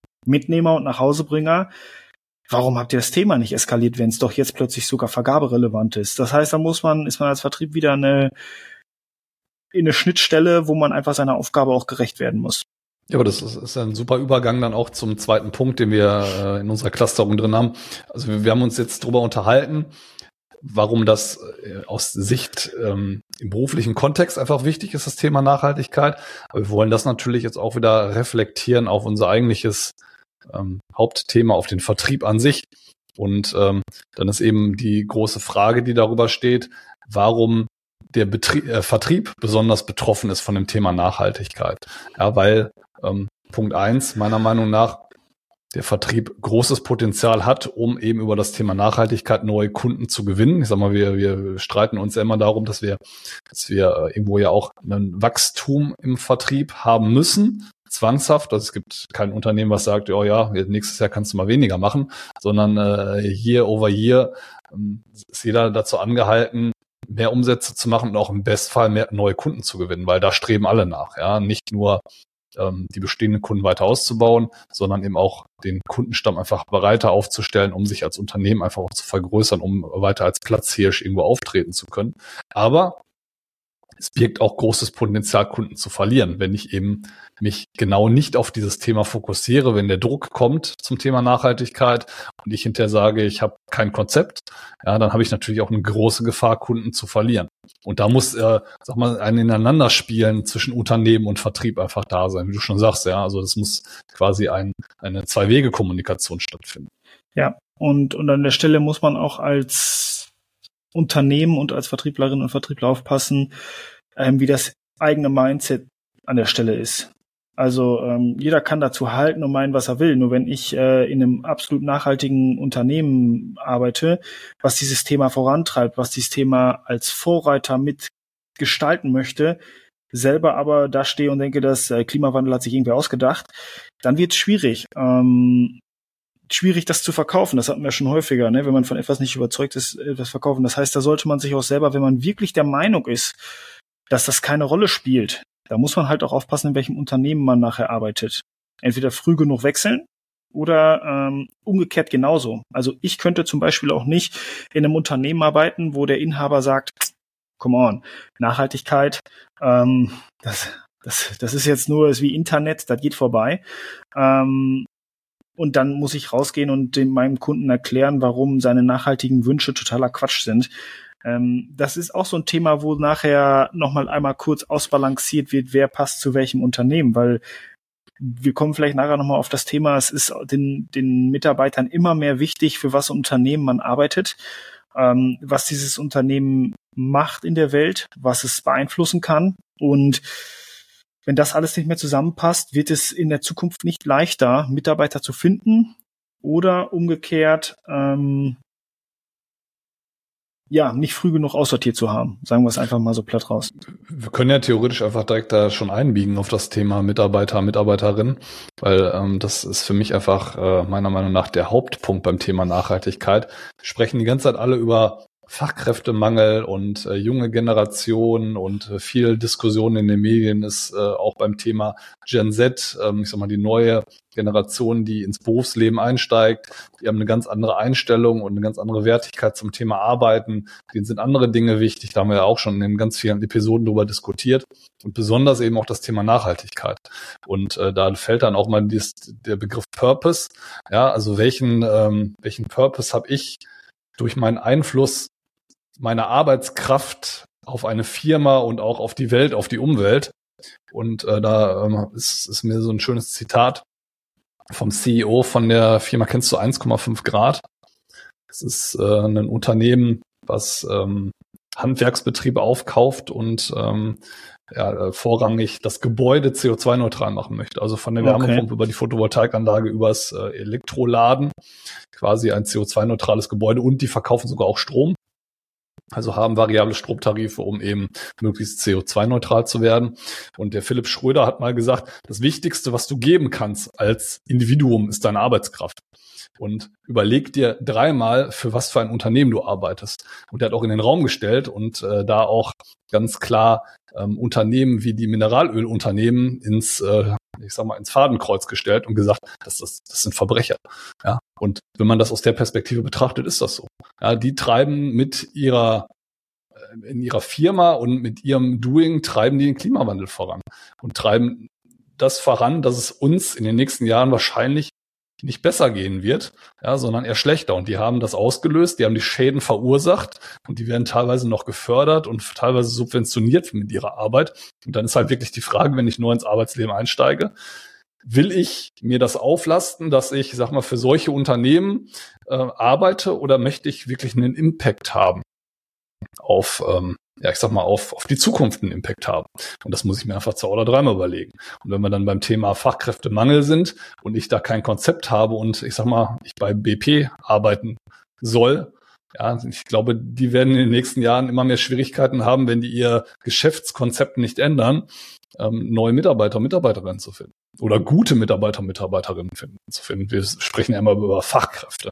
ähm, und Nachhausebringer. Warum habt ihr das Thema nicht eskaliert, wenn es doch jetzt plötzlich sogar vergaberelevant ist? Das heißt, da muss man, ist man als Vertrieb wieder eine, in eine Schnittstelle, wo man einfach seiner Aufgabe auch gerecht werden muss. Ja, aber das ist, ist ein super Übergang dann auch zum zweiten Punkt, den wir äh, in unserer Clusterung drin haben. Also wir, wir haben uns jetzt darüber unterhalten, warum das äh, aus Sicht ähm, im beruflichen Kontext einfach wichtig ist, das Thema Nachhaltigkeit. Aber wir wollen das natürlich jetzt auch wieder reflektieren auf unser eigentliches ähm, Hauptthema, auf den Vertrieb an sich. Und ähm, dann ist eben die große Frage, die darüber steht, warum der Betrieb, äh, Vertrieb besonders betroffen ist von dem Thema Nachhaltigkeit. Ja, weil ähm, Punkt eins, meiner Meinung nach, der Vertrieb großes Potenzial hat, um eben über das Thema Nachhaltigkeit neue Kunden zu gewinnen. Ich sag mal, wir, wir streiten uns ja immer darum, dass wir, dass wir äh, irgendwo ja auch ein Wachstum im Vertrieb haben müssen, zwangshaft. Also es gibt kein Unternehmen, was sagt, oh ja, nächstes Jahr kannst du mal weniger machen, sondern äh, year over year ähm, ist jeder dazu angehalten, mehr Umsätze zu machen und auch im Bestfall mehr neue Kunden zu gewinnen, weil da streben alle nach. Ja, nicht nur ähm, die bestehenden Kunden weiter auszubauen, sondern eben auch den Kundenstamm einfach breiter aufzustellen, um sich als Unternehmen einfach auch zu vergrößern, um weiter als Platzhirsch irgendwo auftreten zu können. Aber es birgt auch großes Potenzial, Kunden zu verlieren, wenn ich eben mich genau nicht auf dieses Thema fokussiere, wenn der Druck kommt zum Thema Nachhaltigkeit und ich hinterher sage, ich habe kein Konzept, ja, dann habe ich natürlich auch eine große Gefahr, Kunden zu verlieren. Und da muss, äh, sag mal, ein Ineinanderspielen zwischen Unternehmen und Vertrieb einfach da sein, wie du schon sagst, ja. Also das muss quasi ein, eine Zwei-Wege-Kommunikation stattfinden. Ja, und, und an der Stelle muss man auch als Unternehmen und als Vertrieblerinnen und Vertriebler aufpassen, ähm, wie das eigene Mindset an der Stelle ist. Also ähm, jeder kann dazu halten und meinen, was er will. Nur wenn ich äh, in einem absolut nachhaltigen Unternehmen arbeite, was dieses Thema vorantreibt, was dieses Thema als Vorreiter mitgestalten möchte, selber aber da stehe und denke, das äh, Klimawandel hat sich irgendwie ausgedacht, dann wird es schwierig. Ähm, schwierig, das zu verkaufen. Das hatten wir schon häufiger, ne? wenn man von etwas nicht überzeugt ist, etwas verkaufen. Das heißt, da sollte man sich auch selber, wenn man wirklich der Meinung ist, dass das keine Rolle spielt, da muss man halt auch aufpassen, in welchem Unternehmen man nachher arbeitet. Entweder früh genug wechseln oder ähm, umgekehrt genauso. Also ich könnte zum Beispiel auch nicht in einem Unternehmen arbeiten, wo der Inhaber sagt, come on, Nachhaltigkeit, ähm, das, das, das ist jetzt nur ist wie Internet, das geht vorbei. Ähm, und dann muss ich rausgehen und dem, meinem Kunden erklären, warum seine nachhaltigen Wünsche totaler Quatsch sind. Ähm, das ist auch so ein Thema, wo nachher nochmal einmal kurz ausbalanciert wird, wer passt zu welchem Unternehmen, weil wir kommen vielleicht nachher nochmal auf das Thema, es ist den, den Mitarbeitern immer mehr wichtig, für was Unternehmen man arbeitet, ähm, was dieses Unternehmen macht in der Welt, was es beeinflussen kann. Und wenn das alles nicht mehr zusammenpasst, wird es in der Zukunft nicht leichter, Mitarbeiter zu finden oder umgekehrt ähm, ja, nicht früh genug aussortiert zu haben. Sagen wir es einfach mal so platt raus. Wir können ja theoretisch einfach direkt da schon einbiegen auf das Thema Mitarbeiter, Mitarbeiterin, weil ähm, das ist für mich einfach äh, meiner Meinung nach der Hauptpunkt beim Thema Nachhaltigkeit. Wir sprechen die ganze Zeit alle über Fachkräftemangel und äh, junge Generationen und äh, viel Diskussion in den Medien ist äh, auch beim Thema Gen Z, ähm, ich sag mal die neue Generation, die ins Berufsleben einsteigt. Die haben eine ganz andere Einstellung und eine ganz andere Wertigkeit zum Thema Arbeiten. Denen sind andere Dinge wichtig. Da haben wir ja auch schon in ganz vielen Episoden darüber diskutiert. Und besonders eben auch das Thema Nachhaltigkeit. Und äh, da fällt dann auch mal dies, der Begriff Purpose. Ja, also welchen, ähm, welchen Purpose habe ich durch meinen Einfluss meiner Arbeitskraft auf eine Firma und auch auf die Welt, auf die Umwelt. Und äh, da ähm, ist, ist mir so ein schönes Zitat vom CEO von der Firma, kennst du 1,5 Grad? Das ist äh, ein Unternehmen, was ähm, Handwerksbetriebe aufkauft und ähm, ja, äh, vorrangig das Gebäude CO2-neutral machen möchte. Also von der Wärmepumpe okay. über die Photovoltaikanlage übers äh, Elektroladen, quasi ein CO2-neutrales Gebäude und die verkaufen sogar auch Strom. Also haben variable Stromtarife, um eben möglichst CO2-neutral zu werden. Und der Philipp Schröder hat mal gesagt, das Wichtigste, was du geben kannst als Individuum, ist deine Arbeitskraft. Und überleg dir dreimal, für was für ein Unternehmen du arbeitest. Und er hat auch in den Raum gestellt und äh, da auch ganz klar ähm, Unternehmen wie die Mineralölunternehmen ins, äh, ich sag mal, ins Fadenkreuz gestellt und gesagt, das, das, das sind Verbrecher. Ja, und wenn man das aus der Perspektive betrachtet, ist das so. Ja, die treiben mit ihrer äh, in ihrer Firma und mit ihrem Doing treiben die den Klimawandel voran und treiben das voran, dass es uns in den nächsten Jahren wahrscheinlich nicht besser gehen wird, ja, sondern eher schlechter. Und die haben das ausgelöst, die haben die Schäden verursacht und die werden teilweise noch gefördert und teilweise subventioniert mit ihrer Arbeit. Und dann ist halt wirklich die Frage, wenn ich neu ins Arbeitsleben einsteige, will ich mir das auflasten, dass ich, sag mal, für solche Unternehmen äh, arbeite oder möchte ich wirklich einen Impact haben auf, ähm, ja, ich sag mal, auf, auf die Zukunft einen Impact haben. Und das muss ich mir einfach zwei oder dreimal überlegen. Und wenn wir dann beim Thema Fachkräftemangel sind und ich da kein Konzept habe und ich sag mal, ich bei BP arbeiten soll, ja, ich glaube, die werden in den nächsten Jahren immer mehr Schwierigkeiten haben, wenn die ihr Geschäftskonzept nicht ändern, ähm, neue Mitarbeiter und Mitarbeiterinnen zu finden. Oder gute Mitarbeiter und Mitarbeiterinnen finden, zu finden. Wir sprechen ja immer über Fachkräfte.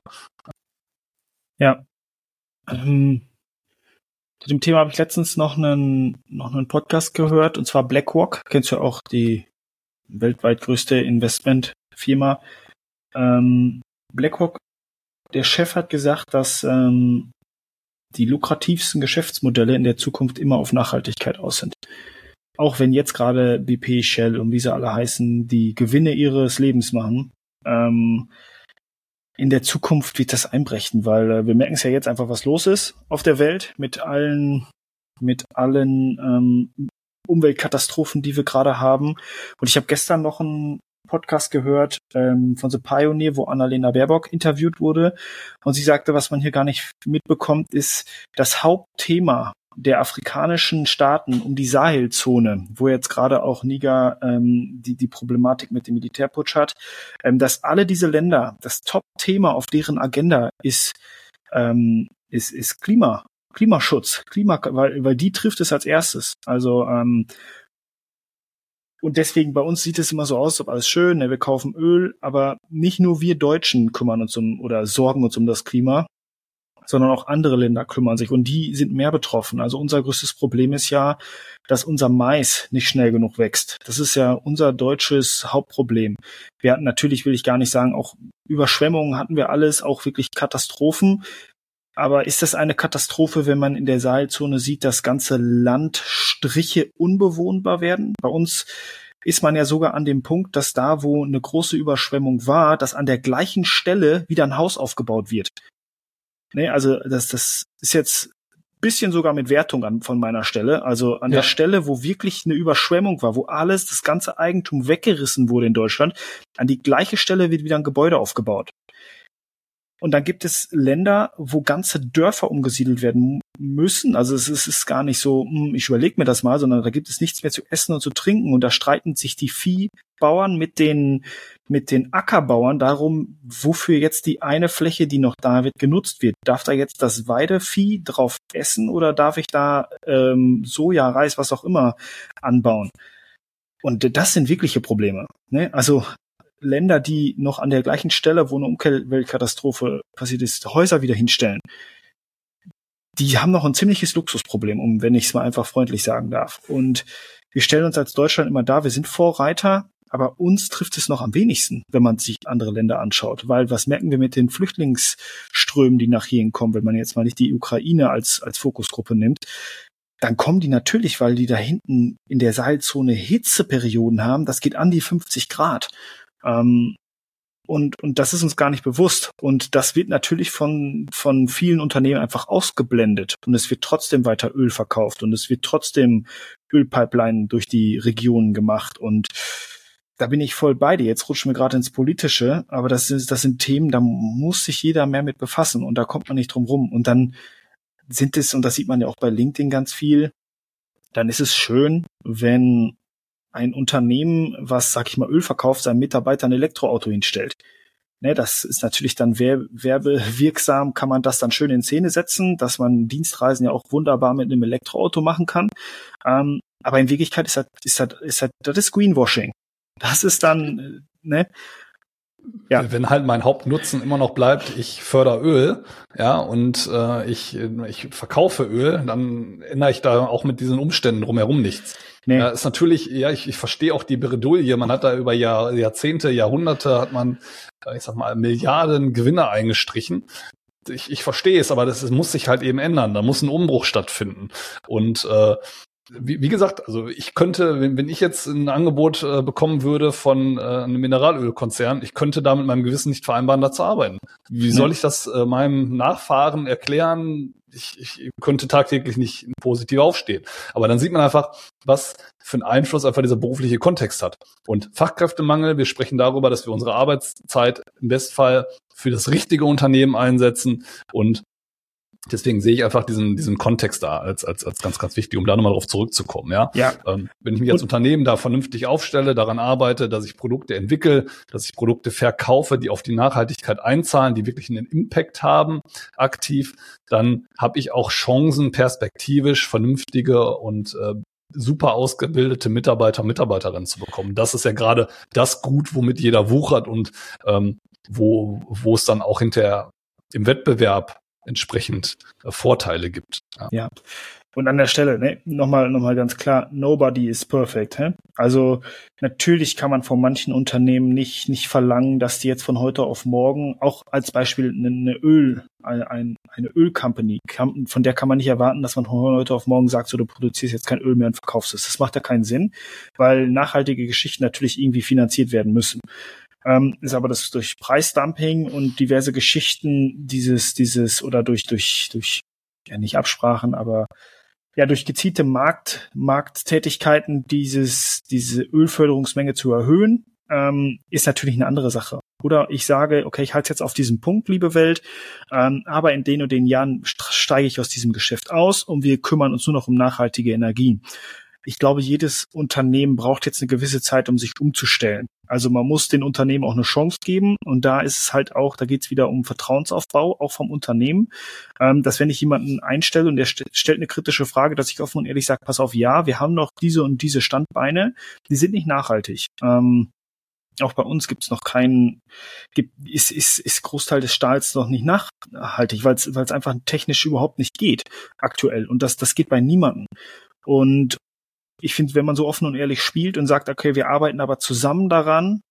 Ja. Ähm, zu dem Thema habe ich letztens noch einen, noch einen Podcast gehört, und zwar BlackRock. Kennst du ja auch die weltweit größte Investmentfirma. Ähm, BlackRock, der Chef hat gesagt, dass ähm, die lukrativsten Geschäftsmodelle in der Zukunft immer auf Nachhaltigkeit aus sind auch wenn jetzt gerade BP, Shell und wie sie alle heißen, die Gewinne ihres Lebens machen, ähm, in der Zukunft wird das einbrechen, weil äh, wir merken es ja jetzt einfach, was los ist auf der Welt mit allen, mit allen ähm, Umweltkatastrophen, die wir gerade haben. Und ich habe gestern noch einen Podcast gehört ähm, von The Pioneer, wo Annalena Baerbock interviewt wurde. Und sie sagte, was man hier gar nicht mitbekommt, ist das Hauptthema der afrikanischen Staaten um die Sahelzone, wo jetzt gerade auch Niger ähm, die, die Problematik mit dem Militärputsch hat, ähm, dass alle diese Länder, das Top-Thema auf deren Agenda ist, ähm, ist, ist Klima, Klimaschutz, Klima, weil, weil die trifft es als erstes. Also ähm, und deswegen bei uns sieht es immer so aus, ob alles schön, ne, wir kaufen Öl, aber nicht nur wir Deutschen kümmern uns um oder sorgen uns um das Klima, sondern auch andere Länder kümmern sich und die sind mehr betroffen. Also unser größtes Problem ist ja, dass unser Mais nicht schnell genug wächst. Das ist ja unser deutsches Hauptproblem. Wir hatten natürlich, will ich gar nicht sagen, auch Überschwemmungen hatten wir alles, auch wirklich Katastrophen. Aber ist das eine Katastrophe, wenn man in der Sahelzone sieht, dass ganze Landstriche unbewohnbar werden? Bei uns ist man ja sogar an dem Punkt, dass da, wo eine große Überschwemmung war, dass an der gleichen Stelle wieder ein Haus aufgebaut wird. Nee, also das, das ist jetzt bisschen sogar mit Wertung an, von meiner Stelle. Also an ja. der Stelle, wo wirklich eine Überschwemmung war, wo alles, das ganze Eigentum weggerissen wurde in Deutschland, an die gleiche Stelle wird wieder ein Gebäude aufgebaut. Und dann gibt es Länder, wo ganze Dörfer umgesiedelt werden müssen. Also es ist, ist gar nicht so, hm, ich überlege mir das mal, sondern da gibt es nichts mehr zu essen und zu trinken. Und da streiten sich die Viehbauern mit den, mit den Ackerbauern darum, wofür jetzt die eine Fläche, die noch da wird, genutzt wird. Darf da jetzt das Weidevieh drauf essen oder darf ich da ähm, Soja, Reis, was auch immer anbauen? Und das sind wirkliche Probleme. Ne? Also Länder, die noch an der gleichen Stelle, wo eine Umweltkatastrophe passiert ist, Häuser wieder hinstellen, die haben noch ein ziemliches Luxusproblem, um wenn ich es mal einfach freundlich sagen darf. Und wir stellen uns als Deutschland immer da, wir sind Vorreiter, aber uns trifft es noch am wenigsten, wenn man sich andere Länder anschaut. Weil was merken wir mit den Flüchtlingsströmen, die nach hierhin kommen, wenn man jetzt mal nicht die Ukraine als, als Fokusgruppe nimmt? Dann kommen die natürlich, weil die da hinten in der Seilzone Hitzeperioden haben. Das geht an die 50 Grad. Ähm, und, und das ist uns gar nicht bewusst. Und das wird natürlich von, von vielen Unternehmen einfach ausgeblendet. Und es wird trotzdem weiter Öl verkauft und es wird trotzdem Ölpipeline durch die Regionen gemacht. Und da bin ich voll bei dir. Jetzt rutschen wir gerade ins Politische, aber das sind, das sind Themen, da muss sich jeder mehr mit befassen und da kommt man nicht drum rum. Und dann sind es, und das sieht man ja auch bei LinkedIn ganz viel, dann ist es schön, wenn ein Unternehmen, was, sag ich mal, Öl verkauft, seinem Mitarbeiter ein Elektroauto hinstellt. Ne, das ist natürlich dann werbewirksam, kann man das dann schön in Szene setzen, dass man Dienstreisen ja auch wunderbar mit einem Elektroauto machen kann. Ähm, aber in Wirklichkeit ist das, ist das, ist das, das ist Greenwashing. Das ist dann, äh, ne, ja. Wenn halt mein Hauptnutzen immer noch bleibt, ich förder Öl, ja, und äh, ich, ich verkaufe Öl, dann ändere ich da auch mit diesen Umständen drumherum nichts. Nee. Ja, ist natürlich, ja, ich, ich verstehe auch die Bredouille. Man hat da über Jahr, Jahrzehnte, Jahrhunderte hat man, ich sag mal, Milliarden Gewinne eingestrichen. Ich, ich verstehe es, aber das, das muss sich halt eben ändern. Da muss ein Umbruch stattfinden. Und äh, wie, wie gesagt, also ich könnte, wenn, wenn ich jetzt ein Angebot äh, bekommen würde von äh, einem Mineralölkonzern, ich könnte da mit meinem Gewissen nicht vereinbaren, da zu arbeiten. Wie soll ich das äh, meinem Nachfahren erklären? Ich, ich könnte tagtäglich nicht positiv aufstehen. Aber dann sieht man einfach, was für einen Einfluss einfach dieser berufliche Kontext hat. Und Fachkräftemangel, wir sprechen darüber, dass wir unsere Arbeitszeit im Bestfall für das richtige Unternehmen einsetzen und Deswegen sehe ich einfach diesen, diesen Kontext da als, als, als ganz, ganz wichtig, um da nochmal drauf zurückzukommen. Ja? Ja. Ähm, wenn ich mich als Unternehmen da vernünftig aufstelle, daran arbeite, dass ich Produkte entwickle, dass ich Produkte verkaufe, die auf die Nachhaltigkeit einzahlen, die wirklich einen Impact haben, aktiv, dann habe ich auch Chancen, perspektivisch vernünftige und äh, super ausgebildete Mitarbeiter, Mitarbeiterinnen zu bekommen. Das ist ja gerade das Gut, womit jeder wuchert und ähm, wo, wo es dann auch hinterher im Wettbewerb entsprechend äh, Vorteile gibt. Ja. ja. Und an der Stelle, ne, nochmal, nochmal ganz klar, nobody is perfect. Hä? Also natürlich kann man von manchen Unternehmen nicht, nicht verlangen, dass die jetzt von heute auf morgen, auch als Beispiel eine, Öl, eine, eine Ölcompany, von der kann man nicht erwarten, dass man von heute auf morgen sagt, so du produzierst jetzt kein Öl mehr und verkaufst es. Das macht ja keinen Sinn, weil nachhaltige Geschichten natürlich irgendwie finanziert werden müssen ähm, ist aber das durch Preisdumping und diverse Geschichten dieses, dieses oder durch, durch, durch, ja nicht Absprachen, aber ja, durch gezielte Markt, Markttätigkeiten dieses, diese Ölförderungsmenge zu erhöhen, ähm, ist natürlich eine andere Sache. Oder ich sage, okay, ich halte jetzt auf diesem Punkt, liebe Welt, ähm, aber in den und den Jahren steige ich aus diesem Geschäft aus und wir kümmern uns nur noch um nachhaltige Energien. Ich glaube, jedes Unternehmen braucht jetzt eine gewisse Zeit, um sich umzustellen. Also man muss den Unternehmen auch eine Chance geben und da ist es halt auch, da geht es wieder um Vertrauensaufbau, auch vom Unternehmen, ähm, dass wenn ich jemanden einstelle und der st stellt eine kritische Frage, dass ich offen und ehrlich sage, pass auf, ja, wir haben noch diese und diese Standbeine, die sind nicht nachhaltig. Ähm, auch bei uns gibt es noch keinen, gibt, ist, ist, ist Großteil des Stahls noch nicht nachhaltig, weil es einfach technisch überhaupt nicht geht aktuell. Und das, das geht bei niemandem. Und ich finde, wenn man so offen und ehrlich spielt und sagt, okay, wir arbeiten aber zusammen daran,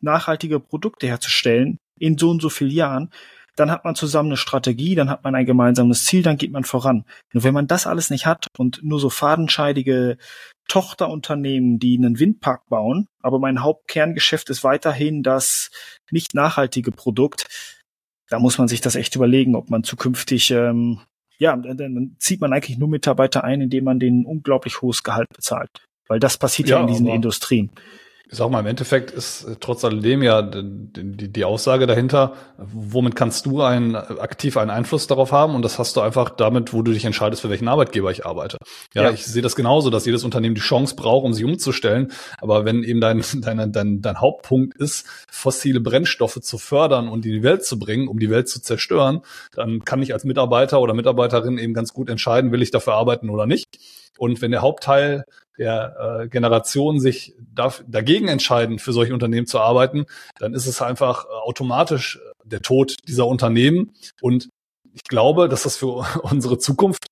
nachhaltige Produkte herzustellen in so und so vielen Jahren, dann hat man zusammen eine Strategie, dann hat man ein gemeinsames Ziel, dann geht man voran. Nur wenn man das alles nicht hat und nur so fadenscheidige Tochterunternehmen, die einen Windpark bauen, aber mein Hauptkerngeschäft ist weiterhin das nicht nachhaltige Produkt, da muss man sich das echt überlegen, ob man zukünftig ähm, ja, dann zieht man eigentlich nur Mitarbeiter ein, indem man denen unglaublich hohes Gehalt bezahlt. Weil das passiert ja, ja in diesen Industrien ich sag mal, im Endeffekt ist äh, trotz alledem ja die, die Aussage dahinter, womit kannst du einen, aktiv einen Einfluss darauf haben? Und das hast du einfach damit, wo du dich entscheidest, für welchen Arbeitgeber ich arbeite. Ja, ja. ich sehe das genauso, dass jedes Unternehmen die Chance braucht, um sich umzustellen. Aber wenn eben dein, dein, dein, dein Hauptpunkt ist, fossile Brennstoffe zu fördern und in die Welt zu bringen, um die Welt zu zerstören, dann kann ich als Mitarbeiter oder Mitarbeiterin eben ganz gut entscheiden, will ich dafür arbeiten oder nicht. Und wenn der Hauptteil der äh, Generation sich darf, dagegen entscheiden, für solche Unternehmen zu arbeiten, dann ist es einfach äh, automatisch äh, der Tod dieser Unternehmen. Und ich glaube, dass das für unsere Zukunft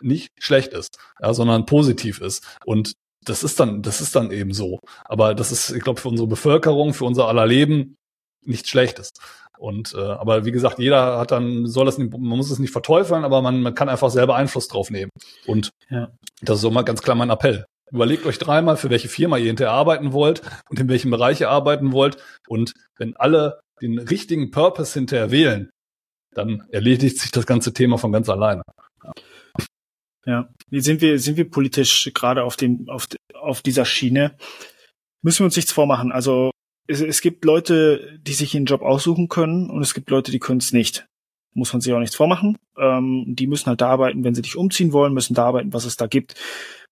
nicht schlecht ist, ja, sondern positiv ist. Und das ist dann, das ist dann eben so. Aber das ist, ich glaube, für unsere Bevölkerung, für unser aller Leben nichts Schlechtes. Und äh, aber wie gesagt, jeder hat dann soll das nicht, man muss es nicht verteufeln, aber man, man kann einfach selber Einfluss drauf nehmen. Und ja. das ist so mal ganz klar mein Appell. Überlegt euch dreimal, für welche Firma ihr hinterher arbeiten wollt und in welchem Bereich ihr arbeiten wollt. Und wenn alle den richtigen Purpose hinterher wählen, dann erledigt sich das ganze Thema von ganz alleine. Ja. Ja, wie sind wir, sind wir politisch gerade auf dem, auf, auf dieser Schiene? Müssen wir uns nichts vormachen. Also es, es gibt Leute, die sich einen Job aussuchen können und es gibt Leute, die können es nicht. Muss man sich auch nichts vormachen. Ähm, die müssen halt da arbeiten, wenn sie dich umziehen wollen, müssen da arbeiten, was es da gibt.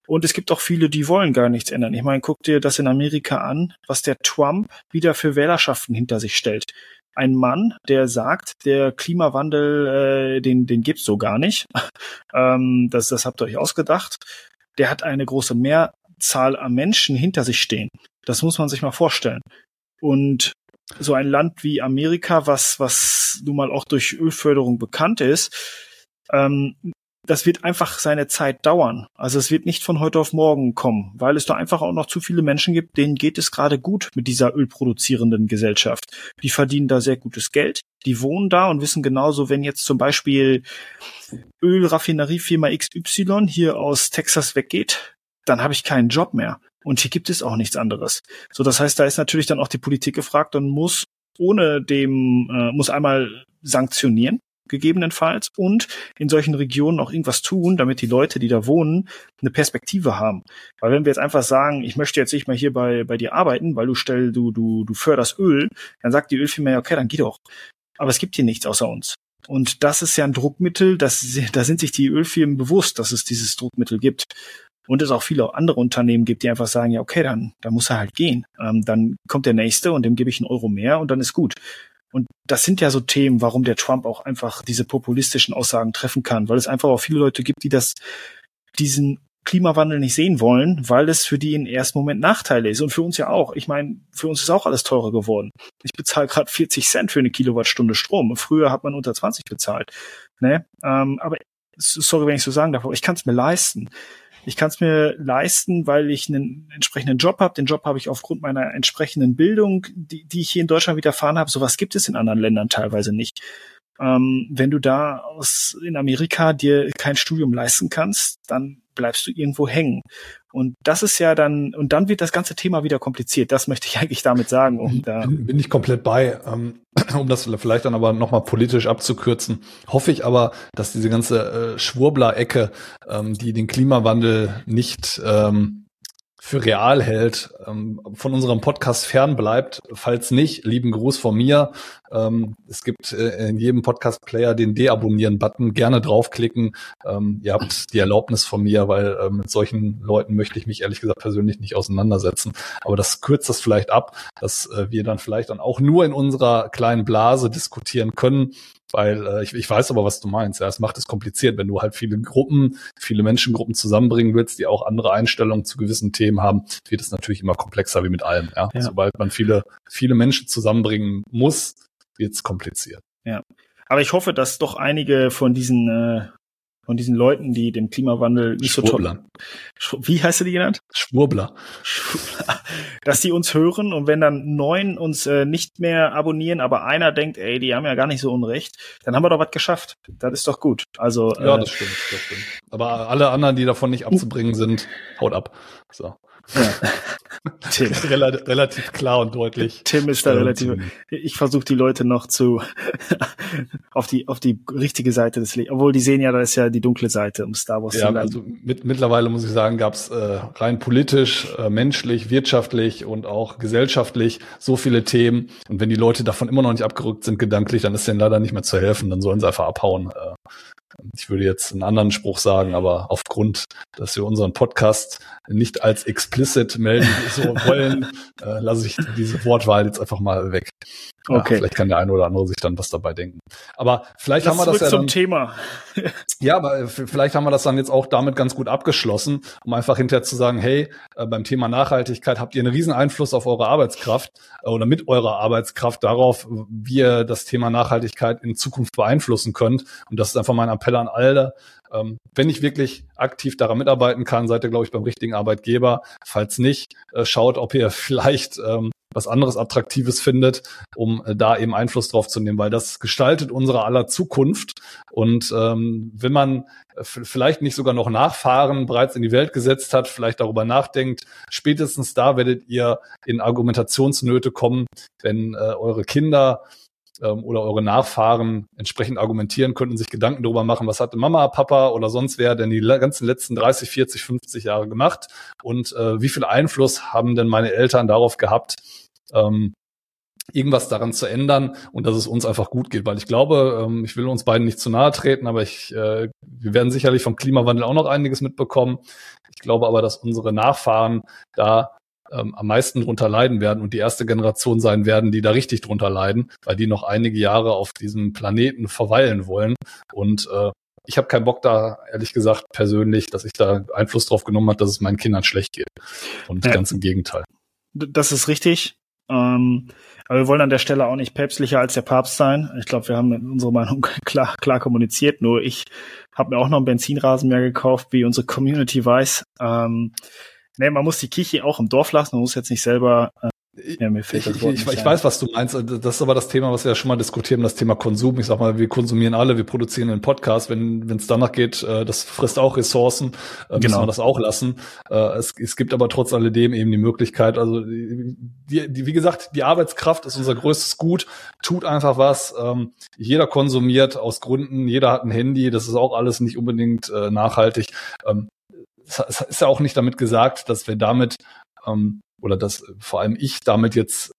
Und es gibt auch viele, die wollen gar nichts ändern. Ich meine, guck dir das in Amerika an, was der Trump wieder für Wählerschaften hinter sich stellt. Ein Mann, der sagt, der Klimawandel, äh, den, den gibt's so gar nicht. ähm, das, das habt ihr euch ausgedacht. Der hat eine große Mehrzahl an Menschen hinter sich stehen. Das muss man sich mal vorstellen. Und so ein Land wie Amerika, was, was nun mal auch durch Ölförderung bekannt ist, ähm, das wird einfach seine Zeit dauern. Also es wird nicht von heute auf morgen kommen, weil es da einfach auch noch zu viele Menschen gibt, denen geht es gerade gut mit dieser ölproduzierenden Gesellschaft. Die verdienen da sehr gutes Geld, die wohnen da und wissen genauso, wenn jetzt zum Beispiel Ölraffineriefirma XY hier aus Texas weggeht, dann habe ich keinen Job mehr. Und hier gibt es auch nichts anderes. So, das heißt, da ist natürlich dann auch die Politik gefragt und muss ohne dem, äh, muss einmal sanktionieren, gegebenenfalls, und in solchen Regionen auch irgendwas tun, damit die Leute, die da wohnen, eine Perspektive haben. Weil wenn wir jetzt einfach sagen, ich möchte jetzt nicht mehr hier bei, bei dir arbeiten, weil du stell, du, du, du förderst Öl, dann sagt die Ölfirma, ja, okay, dann geh doch. Aber es gibt hier nichts außer uns. Und das ist ja ein Druckmittel, das, da sind sich die Ölfirmen bewusst, dass es dieses Druckmittel gibt und es auch viele andere Unternehmen gibt, die einfach sagen, ja, okay, dann, dann muss er halt gehen. Ähm, dann kommt der nächste und dem gebe ich einen Euro mehr und dann ist gut. Und das sind ja so Themen, warum der Trump auch einfach diese populistischen Aussagen treffen kann, weil es einfach auch viele Leute gibt, die das, diesen Klimawandel nicht sehen wollen, weil es für die im ersten Moment Nachteile ist. Und für uns ja auch. Ich meine, für uns ist auch alles teurer geworden. Ich bezahle gerade 40 Cent für eine Kilowattstunde Strom. Früher hat man unter 20 bezahlt. Ne? Ähm, aber sorry, wenn ich so sagen darf, aber ich kann es mir leisten. Ich kann es mir leisten, weil ich einen entsprechenden Job habe. Den Job habe ich aufgrund meiner entsprechenden Bildung, die, die ich hier in Deutschland widerfahren habe. Sowas gibt es in anderen Ländern teilweise nicht. Ähm, wenn du da aus in Amerika dir kein Studium leisten kannst, dann bleibst du irgendwo hängen. Und das ist ja dann, und dann wird das ganze Thema wieder kompliziert. Das möchte ich eigentlich damit sagen. Um da bin, bin ich komplett bei. Ähm, um das vielleicht dann aber nochmal politisch abzukürzen, hoffe ich aber, dass diese ganze äh, Schwurbler-Ecke, ähm, die den Klimawandel nicht ähm, für real hält, ähm, von unserem Podcast fernbleibt. Falls nicht, lieben Gruß von mir. Ähm, es gibt äh, in jedem Podcast-Player den Deabonnieren-Button. Gerne draufklicken. Ähm, ihr habt die Erlaubnis von mir, weil äh, mit solchen Leuten möchte ich mich ehrlich gesagt persönlich nicht auseinandersetzen. Aber das kürzt das vielleicht ab, dass äh, wir dann vielleicht dann auch nur in unserer kleinen Blase diskutieren können weil äh, ich, ich weiß aber, was du meinst. Ja, es macht es kompliziert, wenn du halt viele Gruppen, viele Menschengruppen zusammenbringen willst, die auch andere Einstellungen zu gewissen Themen haben, wird es natürlich immer komplexer wie mit allem. Ja? ja. Sobald man viele, viele Menschen zusammenbringen muss, wird es kompliziert. Ja. Aber ich hoffe, dass doch einige von diesen äh, von diesen Leuten, die dem Klimawandel nicht so toll. Wie heißt du die genannt? Schwurbler. Dass die uns hören und wenn dann neun uns äh, nicht mehr abonnieren, aber einer denkt, ey, die haben ja gar nicht so unrecht, dann haben wir doch was geschafft. Das ist doch gut. Also ja, äh, das stimmt, das stimmt. Aber alle anderen, die davon nicht abzubringen sind, haut ab. So. Ja. Tim. relativ klar und deutlich. Tim ist da relativ. Ich versuche die Leute noch zu auf die auf die richtige Seite des Lebens. Obwohl die sehen ja, da ist ja die dunkle Seite um Star Wars. Ja, also mit, mittlerweile muss ich sagen, gab es äh, rein politisch, äh, menschlich, wirtschaftlich und auch gesellschaftlich so viele Themen. Und wenn die Leute davon immer noch nicht abgerückt sind gedanklich, dann ist denen leider nicht mehr zu helfen. Dann sollen sie einfach abhauen. Äh, ich würde jetzt einen anderen Spruch sagen, aber aufgrund, dass wir unseren Podcast nicht als explicit melden so wollen, äh, lasse ich diese Wortwahl jetzt einfach mal weg. Okay. Ja, vielleicht kann der eine oder andere sich dann was dabei denken. Aber vielleicht Lass haben wir das ja zum Thema. ja, aber äh, vielleicht haben wir das dann jetzt auch damit ganz gut abgeschlossen, um einfach hinterher zu sagen, hey, äh, beim Thema Nachhaltigkeit habt ihr einen riesen Einfluss auf eure Arbeitskraft äh, oder mit eurer Arbeitskraft darauf, wie ihr das Thema Nachhaltigkeit in Zukunft beeinflussen könnt. Und das ist einfach mein Appell an alle. Ähm, wenn ich wirklich aktiv daran mitarbeiten kann, seid ihr, glaube ich, beim richtigen Arbeitgeber. Falls nicht, schaut, ob ihr vielleicht ähm, was anderes Attraktives findet, um äh, da eben Einfluss drauf zu nehmen, weil das gestaltet unsere aller Zukunft. Und ähm, wenn man äh, vielleicht nicht sogar noch Nachfahren bereits in die Welt gesetzt hat, vielleicht darüber nachdenkt, spätestens da werdet ihr in Argumentationsnöte kommen, wenn äh, eure Kinder ähm, oder eure Nachfahren entsprechend argumentieren könnten, sich Gedanken darüber machen, was hatte Mama, Papa oder sonst wer denn die ganzen letzten 30, 40, 50 Jahre gemacht und äh, wie viel Einfluss haben denn meine Eltern darauf gehabt, ähm, irgendwas daran zu ändern und dass es uns einfach gut geht, weil ich glaube, ähm, ich will uns beiden nicht zu nahe treten, aber ich, äh, wir werden sicherlich vom Klimawandel auch noch einiges mitbekommen. Ich glaube aber, dass unsere Nachfahren da ähm, am meisten drunter leiden werden und die erste Generation sein werden, die da richtig drunter leiden, weil die noch einige Jahre auf diesem Planeten verweilen wollen. Und äh, ich habe keinen Bock da, ehrlich gesagt, persönlich, dass ich da Einfluss drauf genommen habe, dass es meinen Kindern schlecht geht. Und ja. ganz im Gegenteil. Das ist richtig. Ähm, aber wir wollen an der Stelle auch nicht päpstlicher als der Papst sein. Ich glaube, wir haben unsere Meinung klar, klar kommuniziert. Nur ich habe mir auch noch einen Benzinrasenmäher gekauft, wie unsere Community weiß. Ähm, nee, man muss die Kirche auch im Dorf lassen, man muss jetzt nicht selber äh, ja, mir fehlt ich, das Wort ich, ich, weiß, was du meinst. Das ist aber das Thema, was wir ja schon mal diskutieren, das Thema Konsum. Ich sag mal, wir konsumieren alle, wir produzieren einen Podcast. Wenn es danach geht, äh, das frisst auch Ressourcen, äh, müssen genau. wir das auch lassen. Äh, es, es gibt aber trotz alledem eben die Möglichkeit, also die, die, wie gesagt, die Arbeitskraft ist unser größtes Gut. Tut einfach was. Ähm, jeder konsumiert aus Gründen, jeder hat ein Handy, das ist auch alles nicht unbedingt äh, nachhaltig. Es ist ja auch nicht damit gesagt, dass wir damit ähm, oder dass vor allem ich damit jetzt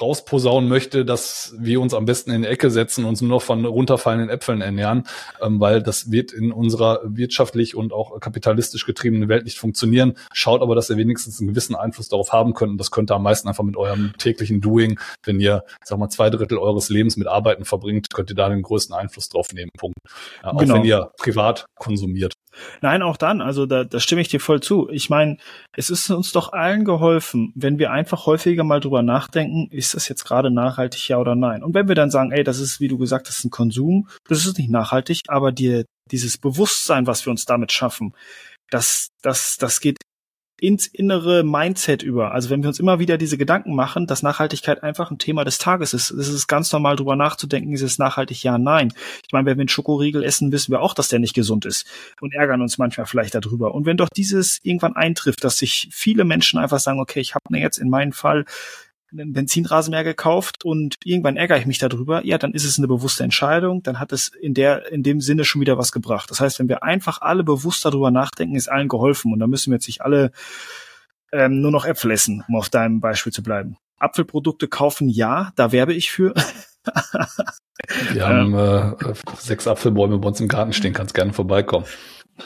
rausposaunen möchte, dass wir uns am besten in die Ecke setzen und uns nur noch von runterfallenden Äpfeln ernähren, ähm, weil das wird in unserer wirtschaftlich und auch kapitalistisch getriebenen Welt nicht funktionieren. Schaut aber, dass ihr wenigstens einen gewissen Einfluss darauf haben könnt und das könnt ihr am meisten einfach mit eurem täglichen Doing, wenn ihr, sag mal, zwei Drittel eures Lebens mit Arbeiten verbringt, könnt ihr da den größten Einfluss drauf nehmen. Punkt. Ja, auch genau. wenn ihr privat konsumiert. Nein, auch dann, also da, da stimme ich dir voll zu. Ich meine, es ist uns doch allen geholfen, wenn wir einfach häufiger mal drüber nachdenken, ist das jetzt gerade nachhaltig, ja oder nein? Und wenn wir dann sagen, ey, das ist, wie du gesagt hast, ein Konsum, das ist nicht nachhaltig, aber dir dieses Bewusstsein, was wir uns damit schaffen, das, das, das geht ins innere Mindset über. Also wenn wir uns immer wieder diese Gedanken machen, dass Nachhaltigkeit einfach ein Thema des Tages ist. Es ist ganz normal, drüber nachzudenken, ist es nachhaltig, ja, nein. Ich meine, wenn wir einen Schokoriegel essen, wissen wir auch, dass der nicht gesund ist und ärgern uns manchmal vielleicht darüber. Und wenn doch dieses irgendwann eintrifft, dass sich viele Menschen einfach sagen, okay, ich habe jetzt in meinem Fall einen Benzinrasenmäher gekauft und irgendwann ärgere ich mich darüber, ja, dann ist es eine bewusste Entscheidung, dann hat es in der, in dem Sinne schon wieder was gebracht. Das heißt, wenn wir einfach alle bewusst darüber nachdenken, ist allen geholfen und da müssen wir jetzt nicht alle ähm, nur noch Äpfel essen, um auf deinem Beispiel zu bleiben. Apfelprodukte kaufen, ja, da werbe ich für. Wir haben äh, sechs Apfelbäume bei uns im Garten stehen, kannst gerne vorbeikommen.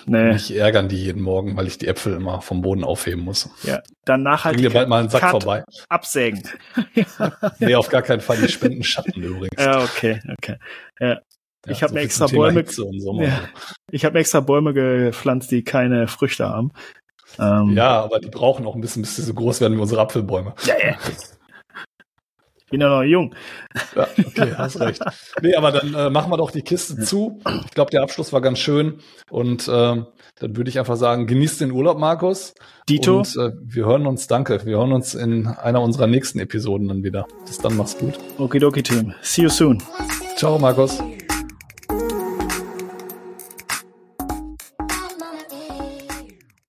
Nee. Mich ärgern die jeden Morgen, weil ich die Äpfel immer vom Boden aufheben muss. Ja, dann nachhaltig. Bring dir bald mal einen Sack Cut vorbei. Absägen. Nee, auf gar keinen Fall. Die spenden Schatten übrigens. Ja, okay, okay. Ja. Ich Ja, hab mir extra Bäume-. Ja. Ich habe extra Bäume gepflanzt, die keine Früchte haben. Ähm, ja, aber die brauchen auch ein bisschen, bis sie so groß werden wie unsere Apfelbäume. ja, ja. Ich bin ja noch jung. Ja, okay, hast recht. Nee, aber dann äh, machen wir doch die Kiste zu. Ich glaube, der Abschluss war ganz schön. Und ähm, dann würde ich einfach sagen, genießt den Urlaub, Markus. Dito, Und äh, wir hören uns, danke, wir hören uns in einer unserer nächsten Episoden dann wieder. Bis dann, mach's gut. okidoki Team. See you soon. Ciao, Markus.